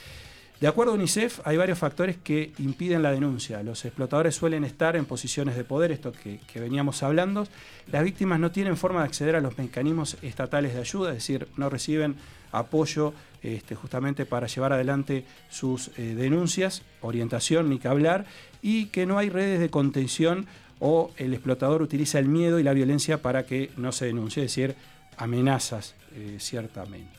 De acuerdo a UNICEF, hay varios factores que impiden la denuncia. Los explotadores suelen estar en posiciones de poder, esto que, veníamos hablando. Las víctimas no tienen forma de acceder a los mecanismos estatales de ayuda, es decir, no reciben apoyo este, justamente para llevar adelante sus eh, denuncias, orientación, ni que hablar, y que no hay redes de contención o el explotador utiliza el miedo y la violencia para que no se denuncie, es decir, amenazas, eh, ciertamente.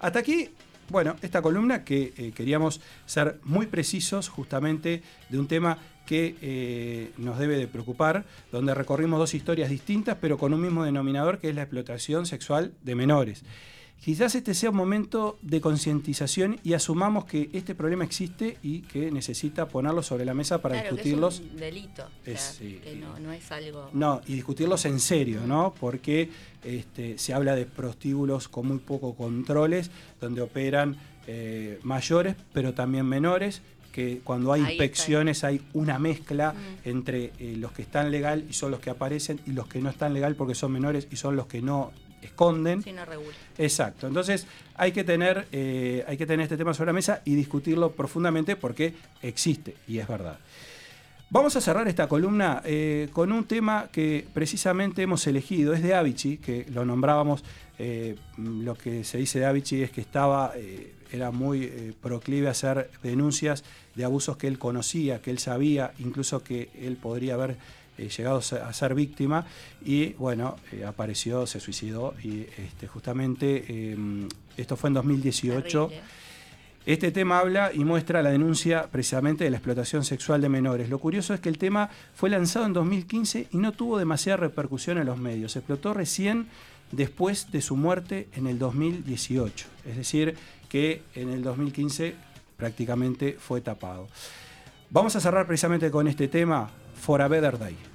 Hasta aquí, bueno, esta columna que eh, queríamos ser muy precisos justamente de un tema que eh, nos debe de preocupar, donde recorrimos dos historias distintas, pero con un mismo denominador, que es la explotación sexual de menores. Quizás este sea un momento de concientización y asumamos que este problema existe y que necesita ponerlo sobre la mesa para Claro, discutirlos. Que es un delito. o sea, Es, sí, que no, no es algo. No, y discutirlos en serio, ¿no? Porque este, se habla de prostíbulos con muy poco controles, donde operan eh, mayores, pero también menores, que cuando hay Ahí está. inspecciones hay una mezcla Mm. entre eh, los que están legal y son los que aparecen, y los que no están legal porque son menores y son los que no esconden. Sí, no regula. Exacto. Entonces hay que tener, eh, hay que tener este tema sobre la mesa y discutirlo profundamente porque existe y es verdad. Vamos a cerrar esta columna eh, con un tema que precisamente hemos elegido. Es de Avicii, que lo nombrábamos. eh, lo que se dice de Avicii es que estaba, eh, era muy proclive a hacer denuncias de abusos que él conocía, que él sabía, incluso que él podría haber eh, llegado a ser- víctima y bueno, eh, apareció, se suicidó y este, justamente eh, esto fue en 2018. Terrible. Este tema habla y muestra la denuncia precisamente de la explotación sexual de menores. Lo curioso es que el tema fue lanzado en 2015 y no tuvo demasiada repercusión en los medios. Se explotó recién después de su muerte en el 2018. Es decir, que en el 2015 prácticamente fue tapado. Vamos a cerrar precisamente con este tema, For a Better Day.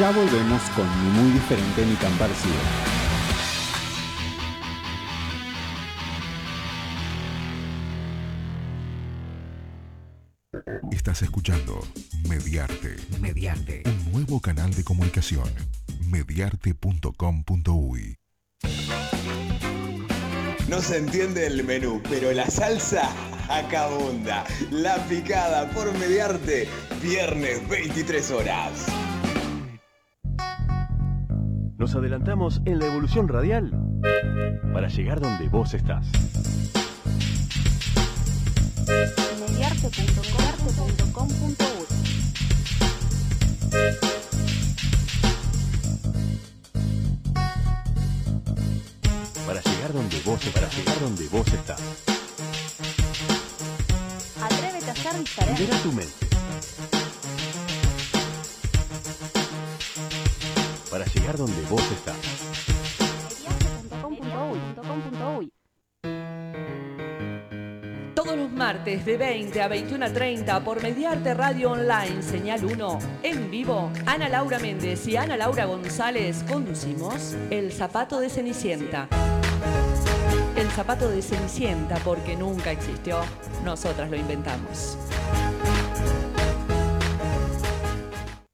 Ya volvemos con Ni muy diferente ni tan parecido. Estás escuchando Mediarte. Mediarte. Un nuevo canal de comunicación. Mediarte.com.uy No se entiende el menú, pero la salsa acá abunda. La picada por mediarte, viernes 23 horas. Nos adelantamos en la evolución radial para llegar donde vos estás. Para llegar donde vos para llegar donde vos estás. Atrévete a hacer diferente. Libera tu mente. Donde vos estás. Todos los martes martes de 20 a 21 a 30 por Mediarte Radio Online, señal 1. En vivo, Ana Laura Méndez y Ana Laura González conducimos El Zapato de Cenicienta. El zapato de Cenicienta porque nunca existió, nosotras lo inventamos.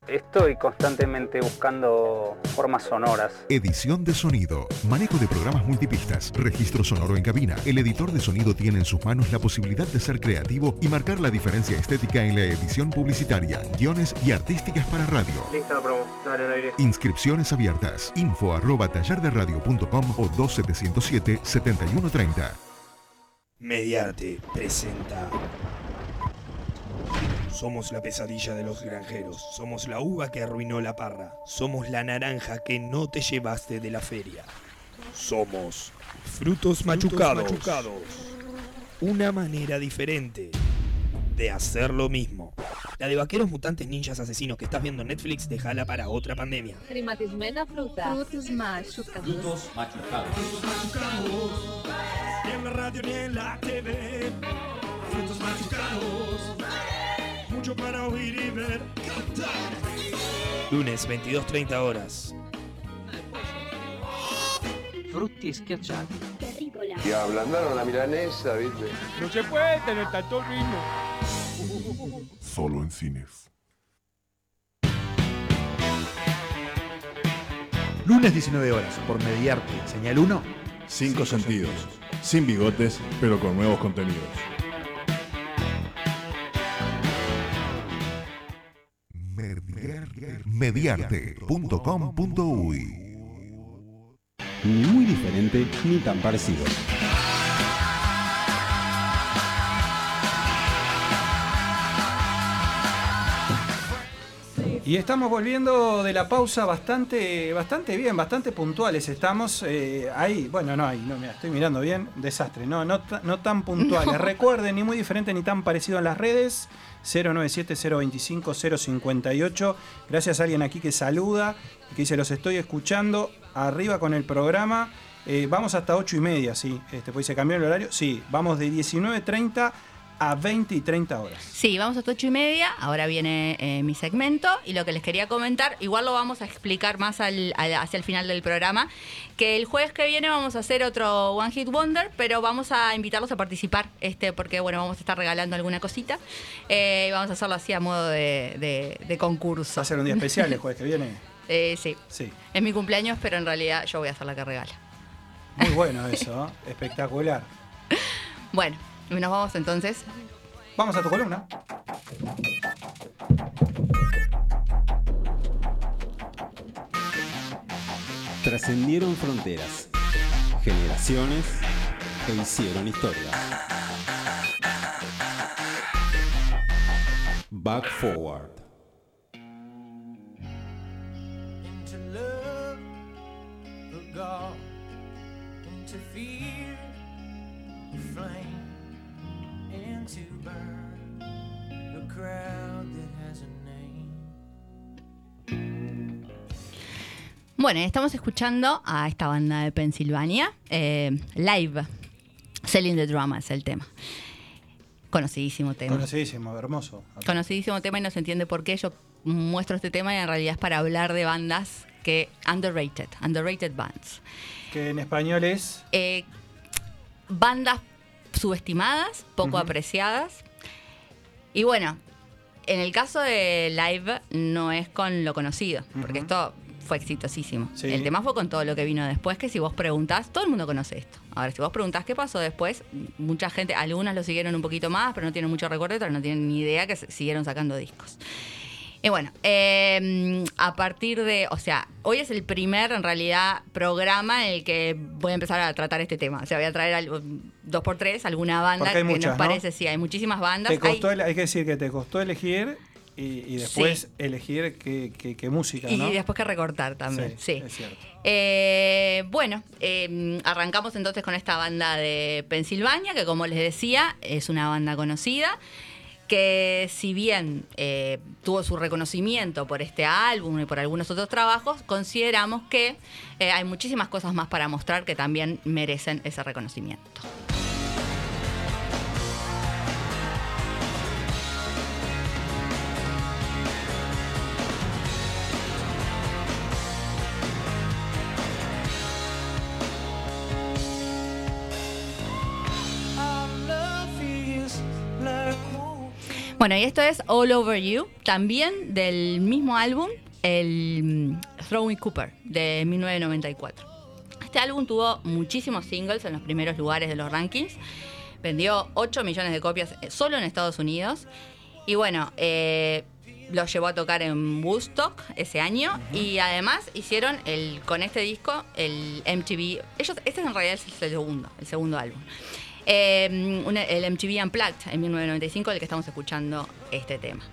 Estoy constantemente buscando formas sonoras. Edición de sonido, manejo de programas multipistas, registro sonoro en cabina. El editor de sonido tiene en sus manos la posibilidad de ser creativo y marcar la diferencia estética en la edición publicitaria, guiones y artísticas para radio. Lista promo, dale al aire. Inscripciones abiertas. Info arroba tallarderadio.com o 2707-7130. Mediarte presenta. Somos la pesadilla de los granjeros. Somos la uva que arruinó la parra. Somos la naranja que no te llevaste de la feria. Somos frutos machucados. Una manera diferente de hacer lo mismo. La de vaqueros mutantes ninjas asesinos que estás viendo en Netflix, déjala para otra pandemia. Primatismena fruta. Frutos machucados. Ni en la radio ni en la TV. Frutos machucados. Mucho para oír y ver. Lunes, 22.30 horas. Frutti schiacciati. Y ablandaron la milanesa, ¿viste? No se puede tener tanto ritmo. Solo en cines. Lunes 19 horas por Mediarte, señal 1. Cinco sentidos. Sin bigotes, pero con nuevos contenidos. Mediarte.com.uy Ni muy diferente ni tan parecido. Y estamos volviendo de la pausa bastante, bastante bien, bastante puntuales estamos. eh, ahí, bueno, no, ahí, no, mira, estoy mirando bien, desastre, no, no, no tan puntuales. No. Recuerden, ni muy diferente ni tan parecido en las redes. 097-025-058. Gracias a alguien aquí que saluda y que dice: Los estoy escuchando. Arriba con el programa. Eh, vamos hasta 8 y media, sí. Este, pues se cambió el horario. Sí, vamos de 19.30 a 20 y 30 horas. Sí, vamos hasta ocho y media. Ahora viene eh, mi segmento. Y lo que les quería comentar, igual lo vamos a explicar más al- al- hacia el final del programa. Que el jueves que viene vamos a hacer otro One Hit Wonder, pero vamos a invitarlos a participar, este, porque bueno, vamos a estar regalando alguna cosita. Eh, y vamos a hacerlo así a modo de, de- de concurso. Va a ser un día especial el jueves que viene. [LAUGHS] Eh, sí. Sí. Es mi cumpleaños, pero en realidad yo voy a ser la que regala. Muy bueno [LAUGHS] eso, espectacular. Bueno, y nos vamos entonces. Vamos a tu columna. Trascendieron fronteras, generaciones e hicieron historia. Back Forward. Bueno, estamos escuchando a esta banda de Pensilvania, eh, Live. Selling the Drama es el tema. Conocidísimo tema. Conocidísimo, hermoso. Conocidísimo tema y no se entiende por qué yo muestro este tema y en realidad es para hablar de bandas que underrated, underrated bands. Que en español es. Eh, bandas subestimadas, poco apreciadas. Y bueno, en el caso de Live no es con lo conocido, porque esto fue exitosísimo. Sí. El tema fue con todo lo que vino después, que si vos preguntás, todo el mundo conoce esto. Ahora, si vos preguntás qué pasó después, mucha gente, algunas lo siguieron un poquito más, pero no tienen mucho recuerdo, otras no tienen ni idea que siguieron sacando discos. Y bueno, eh, a partir de, o sea, hoy es el primer, en realidad, programa en el que voy a empezar a tratar este tema. O sea, voy a traer dos por tres, alguna banda hay que muchas, nos ¿no? parece, sí, hay muchísimas bandas. Te costó Hay- el- hay que decir que te costó elegir y, y después elegir qué, qué- qué música, y ¿no? después que recortar también, sí. Es cierto. Eh, bueno, eh, arrancamos entonces con esta banda de Pensilvania, que como les decía, es una banda conocida, que si bien eh, tuvo su reconocimiento por este álbum y por algunos otros trabajos, consideramos que eh, hay muchísimas cosas más para mostrar que también merecen ese reconocimiento. Bueno, y esto es All Over You, también del mismo álbum, el mm, Throwing Cooper, de 1994. Este álbum tuvo muchísimos singles en los primeros lugares de los rankings. Vendió 8 millones de copias eh, solo en Estados Unidos. Y bueno, eh, lo llevó a tocar en Woodstock ese año. Y además hicieron el, con este disco el MTV. Ellos, este en realidad es el segundo, el segundo álbum. Eh, el MTV Unplugged en 1995, del que estamos escuchando este tema.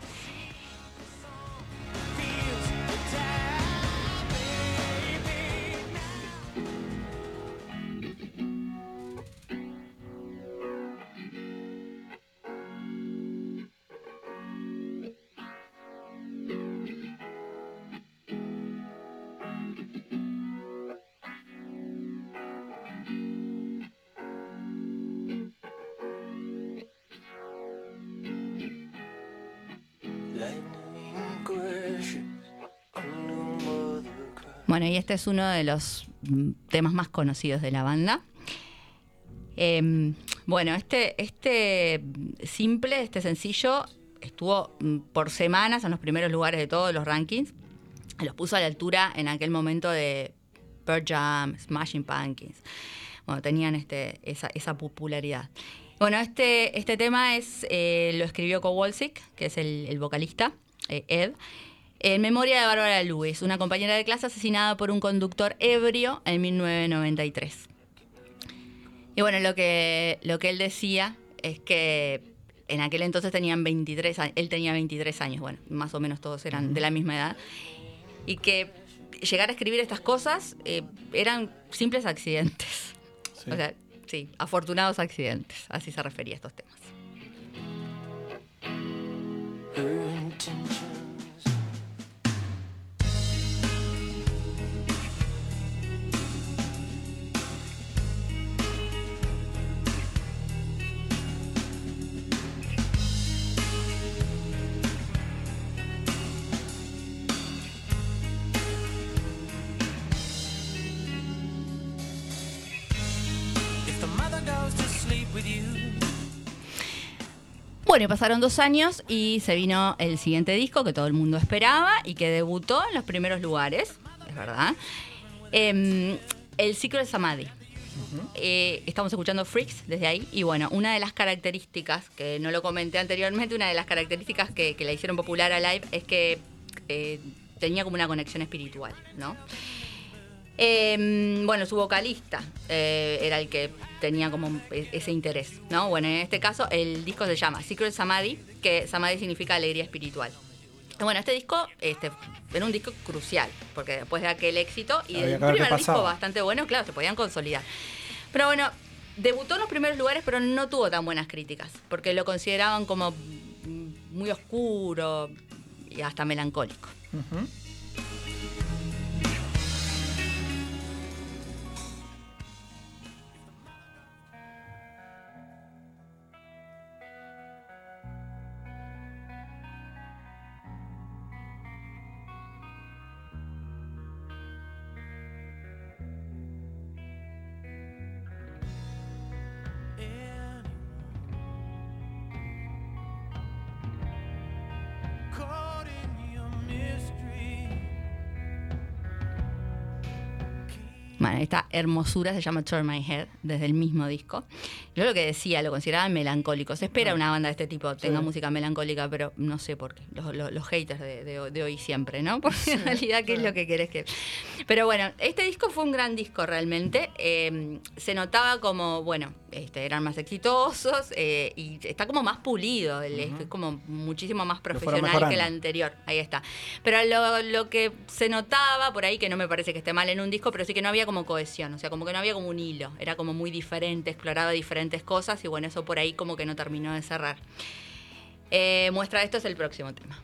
Este es uno de los mm, temas más conocidos de la banda. Eh, bueno, este, este simple, este sencillo, estuvo mm, por semanas en los primeros lugares de todos los rankings. Los puso a la altura en aquel momento de Pearl Jam, Smashing Pumpkins. Bueno, tenían este, esa, esa popularidad. Bueno, este, este tema es, eh, lo escribió Kowalczyk, que es el, el vocalista, eh, Ed, en memoria de Bárbara Lewis, una compañera de clase asesinada por un conductor ebrio en 1993. Y bueno, lo que, lo que él decía es que en aquel entonces tenían 23 años, él tenía 23 años, bueno, más o menos todos eran de la misma edad, y que llegar a escribir estas cosas eh, eran simples accidentes. O sea, sí, afortunados accidentes, así se refería a estos temas. Bueno, y pasaron dos años y se vino el siguiente disco que todo el mundo esperaba y que debutó en los primeros lugares, es verdad. Em, el Secret Samadhi. Eh, estamos escuchando Freaks desde ahí y bueno, una de las características, que no lo comenté anteriormente, una de las características que, que la hicieron popular a Live es que eh, tenía como una conexión espiritual, ¿no? Eh, bueno, su vocalista eh, era el que tenía como e- ese interés, ¿no? Bueno, en este caso el disco se llama Secret Samadhi, que Samadhi significa alegría espiritual. Bueno, este disco este, era un disco crucial, porque después de aquel éxito y Había el primer disco bastante bueno, claro, se podían consolidar. Pero bueno, debutó en los primeros lugares, pero no tuvo tan buenas críticas, porque lo consideraban como muy oscuro y hasta melancólico. caught esta hermosura se llama Turn My Head, desde el mismo disco. Yo lo que decía, lo consideraban melancólico. Se espera una banda de este tipo tenga Sí. música melancólica, pero no sé por qué. Los, los- los haters de, de- de hoy siempre, ¿no? Porque en realidad, ¿qué es lo que querés que...? [LAUGHS] Pero bueno, este disco fue un gran disco realmente. Eh, se notaba como, bueno, este, eran más exitosos eh, y está como más pulido. Es como muchísimo más profesional que el anterior. Ahí está. Pero lo, lo que se notaba por ahí, que no me parece que esté mal en un disco, pero sí que no había como cohesión, o sea, como que no había como un hilo, era como muy diferente, exploraba diferentes cosas y bueno, eso por ahí como que no terminó de cerrar. Eh, muestra esto es el próximo tema.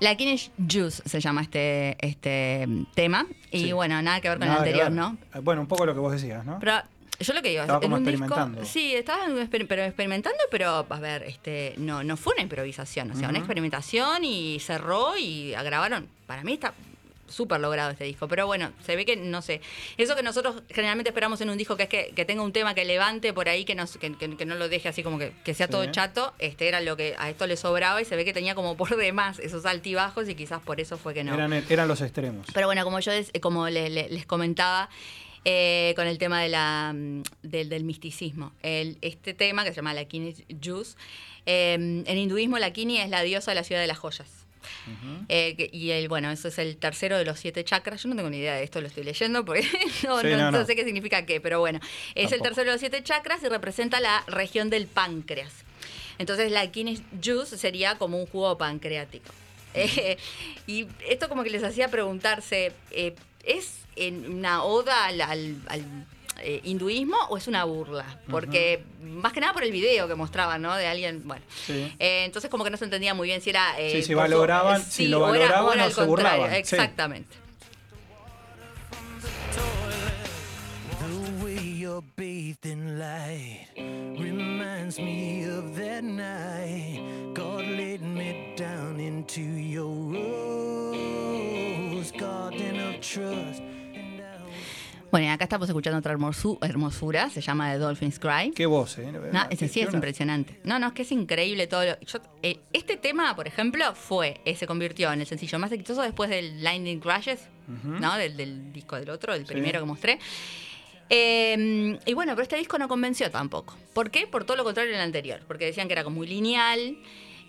La Kinish Juice se llama este, este tema y Sí. bueno, nada que ver con Nada el anterior. ¿no? Eh, Bueno, un poco lo que vos decías, ¿no? Pero yo lo que digo, Estaba en como un disco, experimentando. sí, estaba exper- pero experimentando, pero a ver, este, no, no fue una improvisación, o sea, una experimentación y cerró y grabaron. Para mí está súper logrado este disco, pero bueno, se ve que, no sé, eso que nosotros generalmente esperamos en un disco, que es que, que tenga un tema que levante por ahí, que, nos, que, que- que no lo deje así como que, que sea Sí. todo chato, este era lo que a esto le sobraba y se ve que tenía como por demás esos altibajos y quizás por eso fue que no. Eran, eran los extremos. Pero bueno, como yo les, como le- le- les comentaba eh, con el tema de la, mm, del, del misticismo, el, este tema que se llama la Kini Juice, eh, en hinduismo la Kini es la diosa de la ciudad de las joyas. Eh, y el, bueno, eso es el tercero de los siete chakras. Yo no tengo ni idea de esto, lo estoy leyendo porque [LAUGHS] no, Sí, no- no, no no. sé qué significa qué, pero bueno, es el tercero de los siete chakras y representa la región del páncreas. Entonces la kidney juice sería como un jugo pancreático. Eh, [LAUGHS] y esto como que les hacía preguntarse, eh, ¿es en una oda al, al- al, eh, hinduismo o es una burla? Porque más que nada por el video que mostraban, ¿no? De alguien, bueno. Sí. Eh, entonces como que no se entendía muy bien si era... eh, Sí, si por su- valoraban- eh, si lo o era- valoraban era o se contrario, burlaban. Exactamente. The way you're bathed in light reminds me of that night God laid me down into your rose garden of trust. Bueno, y acá estamos escuchando otra hermosu- hermosura, se llama The Dolphin's Cry. Qué voz, ¿eh? No, ese sí es impresionante. No, no, es que es increíble todo. lo- yo- eh, este tema, por ejemplo, fue, eh, se convirtió en el sencillo más exitoso después del Lightning Crashes. ¿no? Del, del disco del otro, el Sí. primero que mostré. Eh, y bueno, pero este disco no convenció tampoco. ¿Por qué? Por todo lo contrario del anterior. Porque decían que era como muy lineal,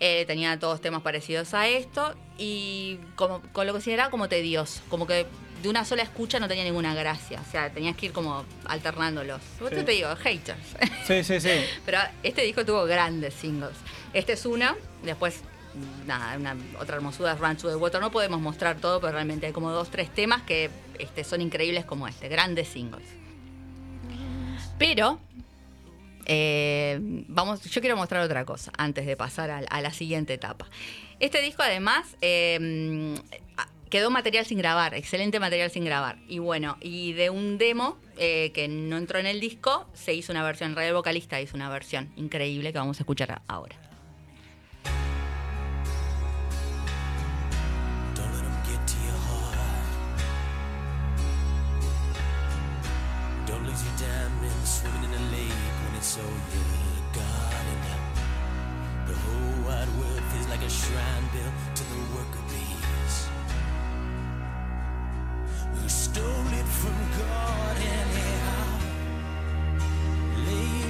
eh, tenía todos temas parecidos a esto, y como, con lo que consideraba como tedioso. Como que de una sola escucha no tenía ninguna gracia. O sea, tenías que ir como alternándolos. Yo Sí. te digo, haters. Sí, sí, sí. [LAUGHS] Pero este disco tuvo grandes singles. Este es uno, después, nada, una, otra hermosura, Run to the Water. No podemos mostrar todo, pero realmente hay como dos, tres temas que este, son increíbles como este, grandes singles. Pero, eh, vamos, yo quiero mostrar otra cosa antes de pasar a, a la siguiente etapa. Este disco además eh, quedó material sin grabar, excelente material sin grabar. Y bueno, y de un demo eh, que no entró en el disco, se hizo una versión, el vocalista hizo una versión increíble que vamos a escuchar ahora. Don't let stole it from God. Anyhow, lay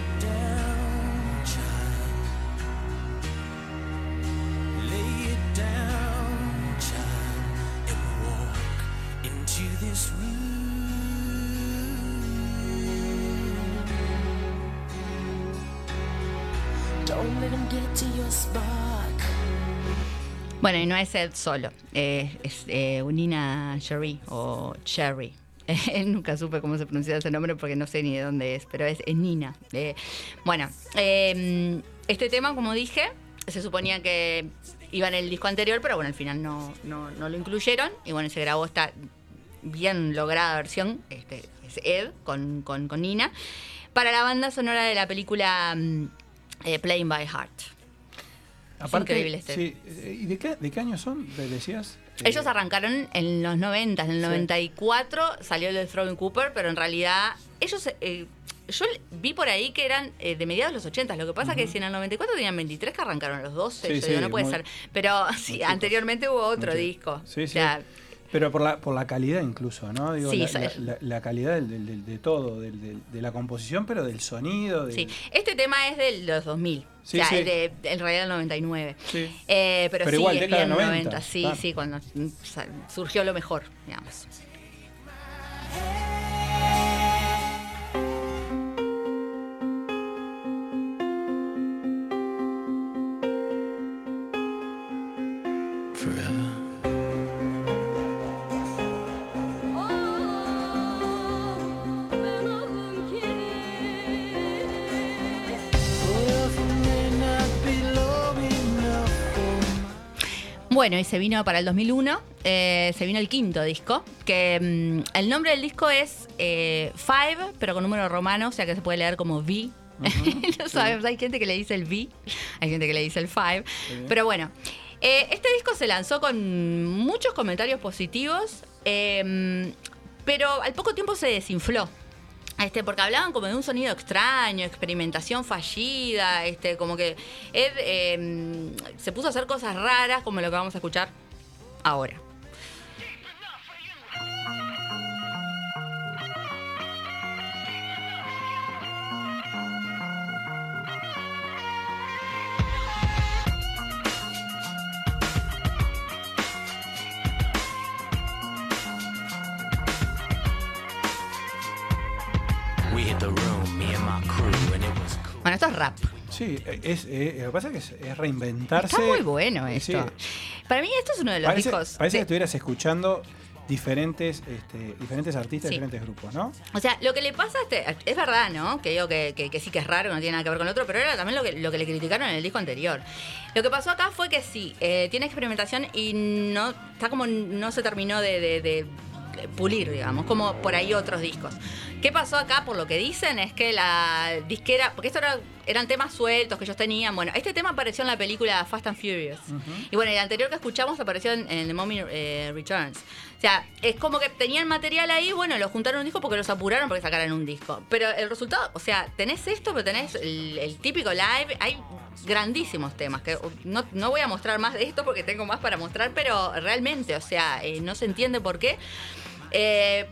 Bueno, y no es Ed solo, eh, es eh, Nina Cherry o Cherry. [LAUGHS] Nunca supe cómo se pronuncia ese nombre porque no sé ni de dónde es, pero es, Nina. Eh, bueno, eh, este tema, como dije, se suponía que iba en el disco anterior, pero bueno, al final no, no, no lo incluyeron. Y bueno, se grabó esta bien lograda versión, este, es Ed con, con, con Nina, para la banda sonora de la película mm, eh, Playing by Heart. Es increíble este. sí, eh, ¿Y de qué, de qué año son? ¿De- ¿Decías? Eh, Ellos arrancaron en los 90, en el Sí. 94 salió el de Throwing Cooper, pero en realidad ellos, eh, yo vi por ahí que eran eh, de mediados de los 80. Lo que pasa que si en el 94 tenían 23 que arrancaron los 12, Sí, yo sí, digo, no puede muy- ser. Pero [LAUGHS] sí, anteriormente hubo otro disco. Sí, O sí. sea, Pero por la, por la calidad incluso, ¿no? Digo, Sí, la, la- la- calidad del- del- del- de todo, del- del- de la composición, pero del sonido. del- sí. Este tema es de los 2000. Sí, o sea, sí. de, en realidad del 99. Sí. Eh, pero, Pero sí, igual, es bien 90, 90. Sí, claro. sí, cuando mm, sa- surgió lo mejor, digamos. Bueno, y se vino para el 2001, eh, se vino el quinto disco, que mm, el nombre del disco es eh, Five, pero con número romano, o sea que se puede leer como V. [LAUGHS] no sabemos, hay gente que le dice el V, hay gente que le dice el Five, pero bueno. eh, este disco se lanzó con muchos comentarios positivos, pero al poco tiempo se desinfló. Este, porque hablaban como de un sonido extraño, experimentación fallida, este, como que Ed eh, se puso a hacer cosas raras, como lo que vamos a escuchar ahora. Bueno, esto es rap. Sí, es, eh, lo que pasa es que es, es reinventarse. Está muy bueno Sí, esto. Para mí esto es uno de los parece discos... parece de- que estuvieras escuchando diferentes, este, diferentes artistas, Sí. diferentes grupos, ¿no? O sea, lo que le pasa a este, es verdad, ¿no? Que digo que, que- que sí que es raro, que no tiene nada que ver con el otro, pero era también lo que, lo que le criticaron en el disco anterior. Lo que pasó acá fue que sí, eh, tiene experimentación y no está como no se terminó de, de- de pulir, digamos, como por ahí otros discos. ¿Qué pasó acá? Por lo que dicen es que la disquera, porque esto era- eran temas sueltos que ellos tenían. Bueno, este tema apareció en la película Fast and Furious. Y bueno, el anterior que escuchamos apareció en, en The Mommy eh, Returns. O sea, es como que tenían material ahí, bueno, lo juntaron en un disco porque los apuraron porque sacaran un disco. Pero el resultado, o sea, tenés esto, pero tenés el, el típico live. Hay grandísimos temas que no, no voy a mostrar más de esto porque tengo más para mostrar, pero realmente, o sea, eh, no se entiende por qué. Eh,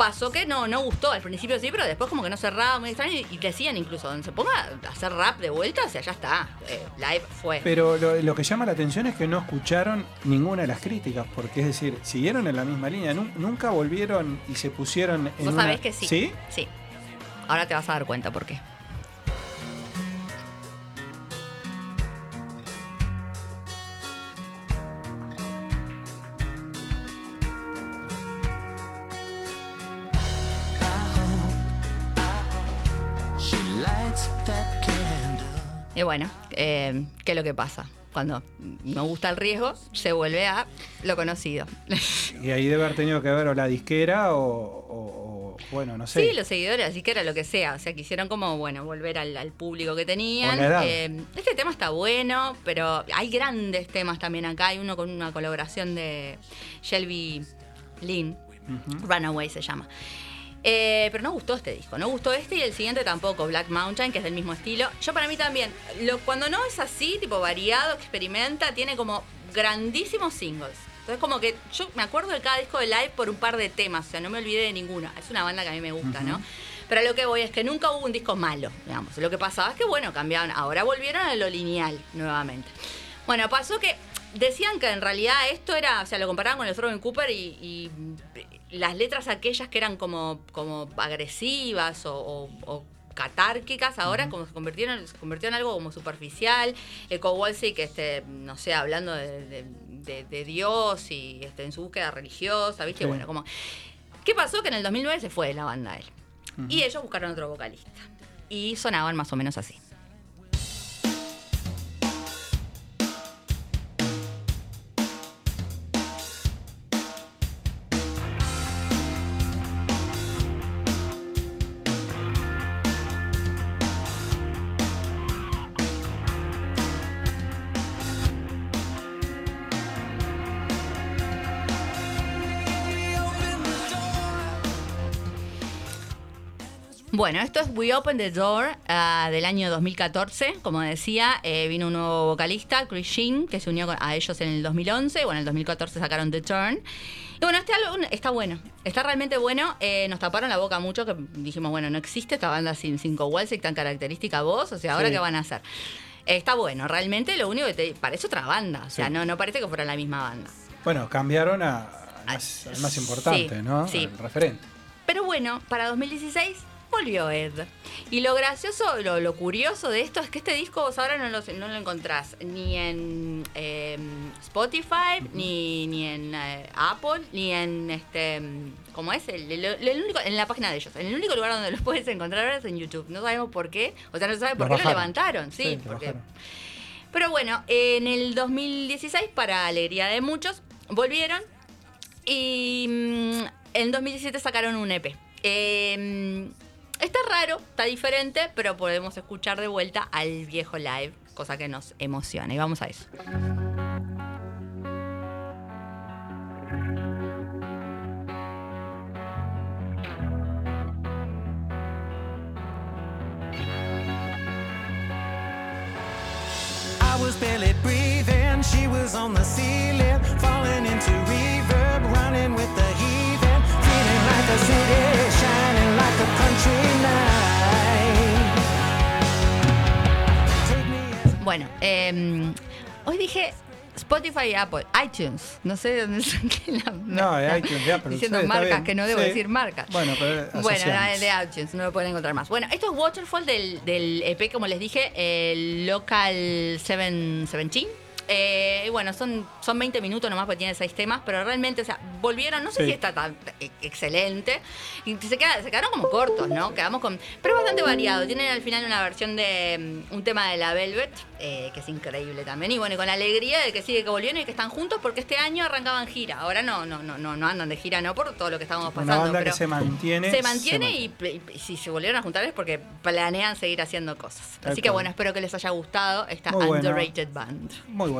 pasó que no, no gustó. Al principio sí, pero después como que no cerraba, muy extraño. Y, y decían incluso, donde se ponga a hacer rap de vuelta, o sea, ya está. Eh, live fue. Pero lo, lo que llama la atención es que no escucharon ninguna de las críticas, porque es decir, siguieron en la misma línea, nu- nunca volvieron y se pusieron en Vos una... sabés que sí. ¿Sí? Sí. Ahora te vas a dar cuenta por qué. Y bueno, eh, ¿qué es lo que pasa? Cuando no gusta el riesgo, se vuelve a lo conocido. Y ahí debe haber tenido que ver o la disquera o, o- o, bueno, no sé. Sí, los seguidores, así que era lo que sea. O sea, quisieron como, bueno, volver al, al público que tenían. La. Eh, este tema está bueno, pero hay grandes temas también acá. Hay uno con una colaboración de Shelby Lynn, Runaway se llama. Eh, pero no gustó este disco, no gustó este y el siguiente tampoco, Black Mountain, que es del mismo estilo. Yo para mí también, lo, cuando no es así, tipo variado, experimenta, tiene como grandísimos singles. Entonces como que yo me acuerdo de cada disco de live por un par de temas, o sea, no me olvidé de ninguno. Es una banda que a mí me gusta, ¿no? Pero a lo que voy es que nunca hubo un disco malo, digamos. Lo que pasaba es que, bueno, cambiaban, ahora volvieron a lo lineal nuevamente. Bueno, pasó que decían que en realidad esto era, o sea, lo comparaban con el Throwing Cooper y, y las letras aquellas que eran como, como agresivas o, o- o catárquicas, ahora como se convirtieron, se convirtió en algo como superficial. Eco Wolsey, que este, no sé, hablando de, de- de- de Dios y este, en su búsqueda religiosa, ¿viste? Sí. Bueno, como. ¿Qué pasó? Que en el 2009 se fue de la banda él. Y ellos buscaron otro vocalista. Y sonaban más o menos así. Bueno, esto es We Open the Door ah, del año 2014. Como decía, eh, vino un nuevo vocalista, Chris Sheen, que se unió a ellos en el 2011. Bueno, en el 2014 sacaron The Turn. Y bueno, este álbum está bueno. Está realmente bueno. Eh, nos taparon la boca mucho que dijimos, bueno, no existe esta banda sin cinco Walsick tan característica voz. O sea, ¿ahora Sí. qué van a hacer? Eh, está bueno. Realmente lo único que te parece otra banda. O sea, Sí. no, no parece que fuera la misma banda. Bueno, cambiaron a, al más, al más importante, sí, ¿no? sí. Al referente. Pero bueno, para 2016 volvió Ed. Y lo gracioso, lo, lo curioso de esto es que este disco vos ahora no lo, no lo encontrás ni en eh, Spotify, ni, ni en eh, Apple, ni en este. ¿Cómo es? El, el- el único, en la página de ellos. El único lugar donde los [LAUGHS] puedes encontrar ahora es en YouTube. No sabemos por qué. O sea, no se sabe por Lo qué lo levantaron. Sí, Sí, porque. bajaron. Pero bueno, en el 2016, para alegría de muchos, volvieron y mm, en 2017 sacaron un EP. Eh, está raro, está diferente, pero podemos escuchar de vuelta al viejo live, cosa que nos emociona. Y vamos a eso. I was barely breathing, she was on the ceiling, falling into reverb, running with the heathen, feeling like a city, Bueno, eh, hoy dije Spotify y Apple, iTunes. No sé de dónde [LAUGHS] saqué la. No, de iTunes, de Apple. Diciendo Sí, marcas bien. que no debo Sí. decir marcas. Bueno, pero Bueno, de iTunes, no lo pueden encontrar más. Bueno, esto es Waterfall del, del EP, como les dije, el Local 717. Eh, y bueno, son, son 20 minutos nomás porque tiene 6 temas, pero realmente, o sea, volvieron, no sé Sí. si está tan e- excelente, y se, queda- se quedaron como cortos, ¿no? Quedamos con... Pero es bastante variado, tienen al final una versión de mm, un tema de la Velvet, eh, que es increíble también, y bueno, y con la alegría de que sigue que volvieron y que están juntos porque este año arrancaban gira, ahora no, no, no, no, no andan de gira, no por todo lo que estábamos pasando. Una banda que se mantiene. se mantiene y, si se volvieron a juntar es porque planean seguir haciendo cosas. Así que bueno, espero que les haya gustado esta Muy bueno. underrated band. Muy bueno,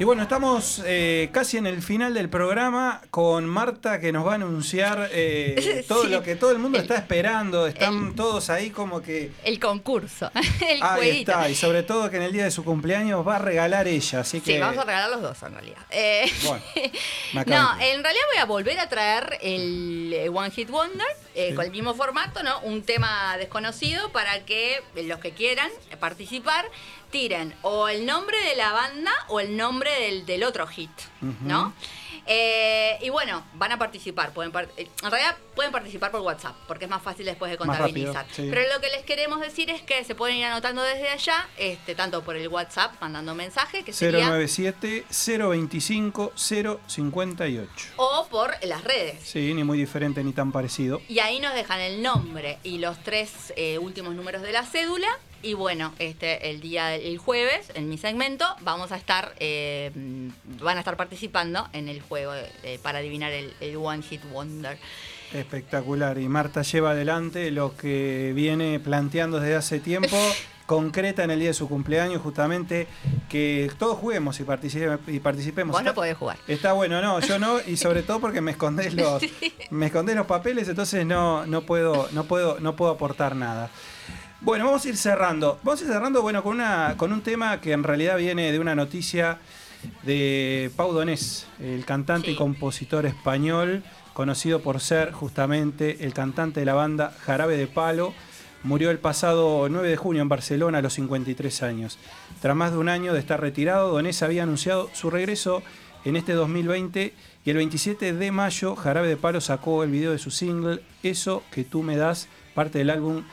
Y bueno, estamos eh, casi en el final del programa con Marta que nos va a anunciar eh, [LAUGHS] todo Sí. lo que todo el mundo está esperando. Están todos ahí como que... El concurso, [LAUGHS] el Ahí jueguito. está, y sobre todo que en el día de su cumpleaños va a regalar ella, así que... Sí, vamos a regalar los dos en realidad. Eh, Bueno, [LAUGHS] no, en realidad voy a volver a traer el eh, One Hit Wonder eh, Sí. con el mismo formato, ¿no? Un tema desconocido para que los que quieran participar tiren o el nombre de la banda o el nombre del, del otro hit, ¿no? Eh, y bueno, van a participar. Pueden eh, en realidad pueden participar por WhatsApp, porque es más fácil después de rápido, contabilizar. sí. Pero lo que les queremos decir es que se pueden ir anotando desde allá, este, tanto por el WhatsApp, mandando mensaje, que sería 097-025-058. o por las redes. Sí, ni muy diferente ni tan parecido. Y ahí nos dejan el nombre y los tres eh, últimos números de la cédula. Y bueno, este el día el jueves, en mi segmento, vamos a estar, eh, van a estar participando en el juego eh, para adivinar el, el One Hit Wonder. Espectacular. Y Marta lleva adelante lo que viene planteando desde hace tiempo. [LAUGHS] concreta en el día de su cumpleaños, justamente que todos juguemos y, participe- y participemos. Vos no podés jugar. Está bueno, no, yo no, y sobre todo porque me escondés [LAUGHS] los, me escondés los papeles, entonces no, no puedo, no puedo, no puedo aportar nada. Bueno, vamos a ir cerrando. Vamos a ir cerrando, bueno, con una, con un tema que en realidad viene de una noticia de Pau Donés, el cantante y compositor español, conocido por ser justamente el cantante de la banda Jarabe de Palo. Murió el pasado 9 de junio en Barcelona a los 53 años. Tras más de un año de estar retirado, Donés había anunciado su regreso en este 2020 y el 27 de mayo Jarabe de Palo sacó el video de su single Eso que tú me das, parte del álbum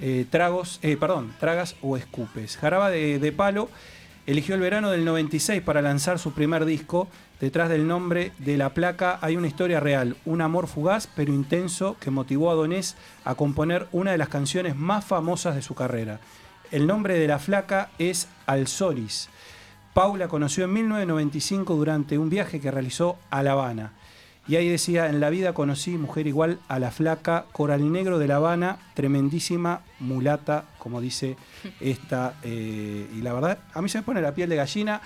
eh, Tragos, eh, perdón, Tragas o Escupes. Jarabe de, de Palo eligió el verano del 96 para lanzar su primer disco. Detrás del nombre de la placa hay una historia real, un amor fugaz pero intenso que motivó a Donés a componer una de las canciones más famosas de su carrera. El nombre de la flaca es Alzoris. Paula conoció en 1995 durante un viaje que realizó a La Habana. Y ahí decía, en la vida conocí mujer igual a la flaca, coral negro de La Habana, tremendísima mulata, como dice [LAUGHS] esta. eh, y la verdad, a mí se me pone la piel de gallina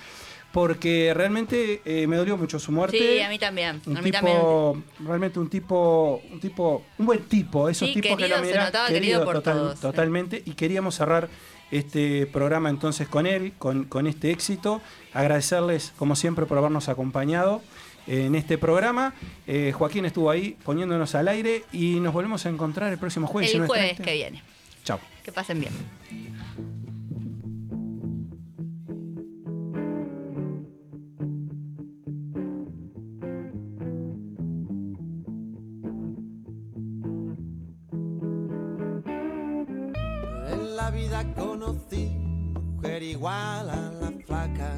porque realmente eh, me dolió mucho su muerte. Sí, a mí también. Un a mí también. tipo, realmente un tipo, un tipo, un buen tipo, esos Sí, tipos que querido, lo se notaba querido por todos. totalmente, y queríamos cerrar este programa entonces con él, con, con este éxito, agradecerles como siempre por habernos acompañado en este programa. Eh, Joaquín estuvo ahí poniéndonos al aire y nos volvemos a encontrar el próximo jueves. el ¿no, jueves Estrella? que viene. Chao. Que pasen bien. En la vida conocí mujer igual a la flaca,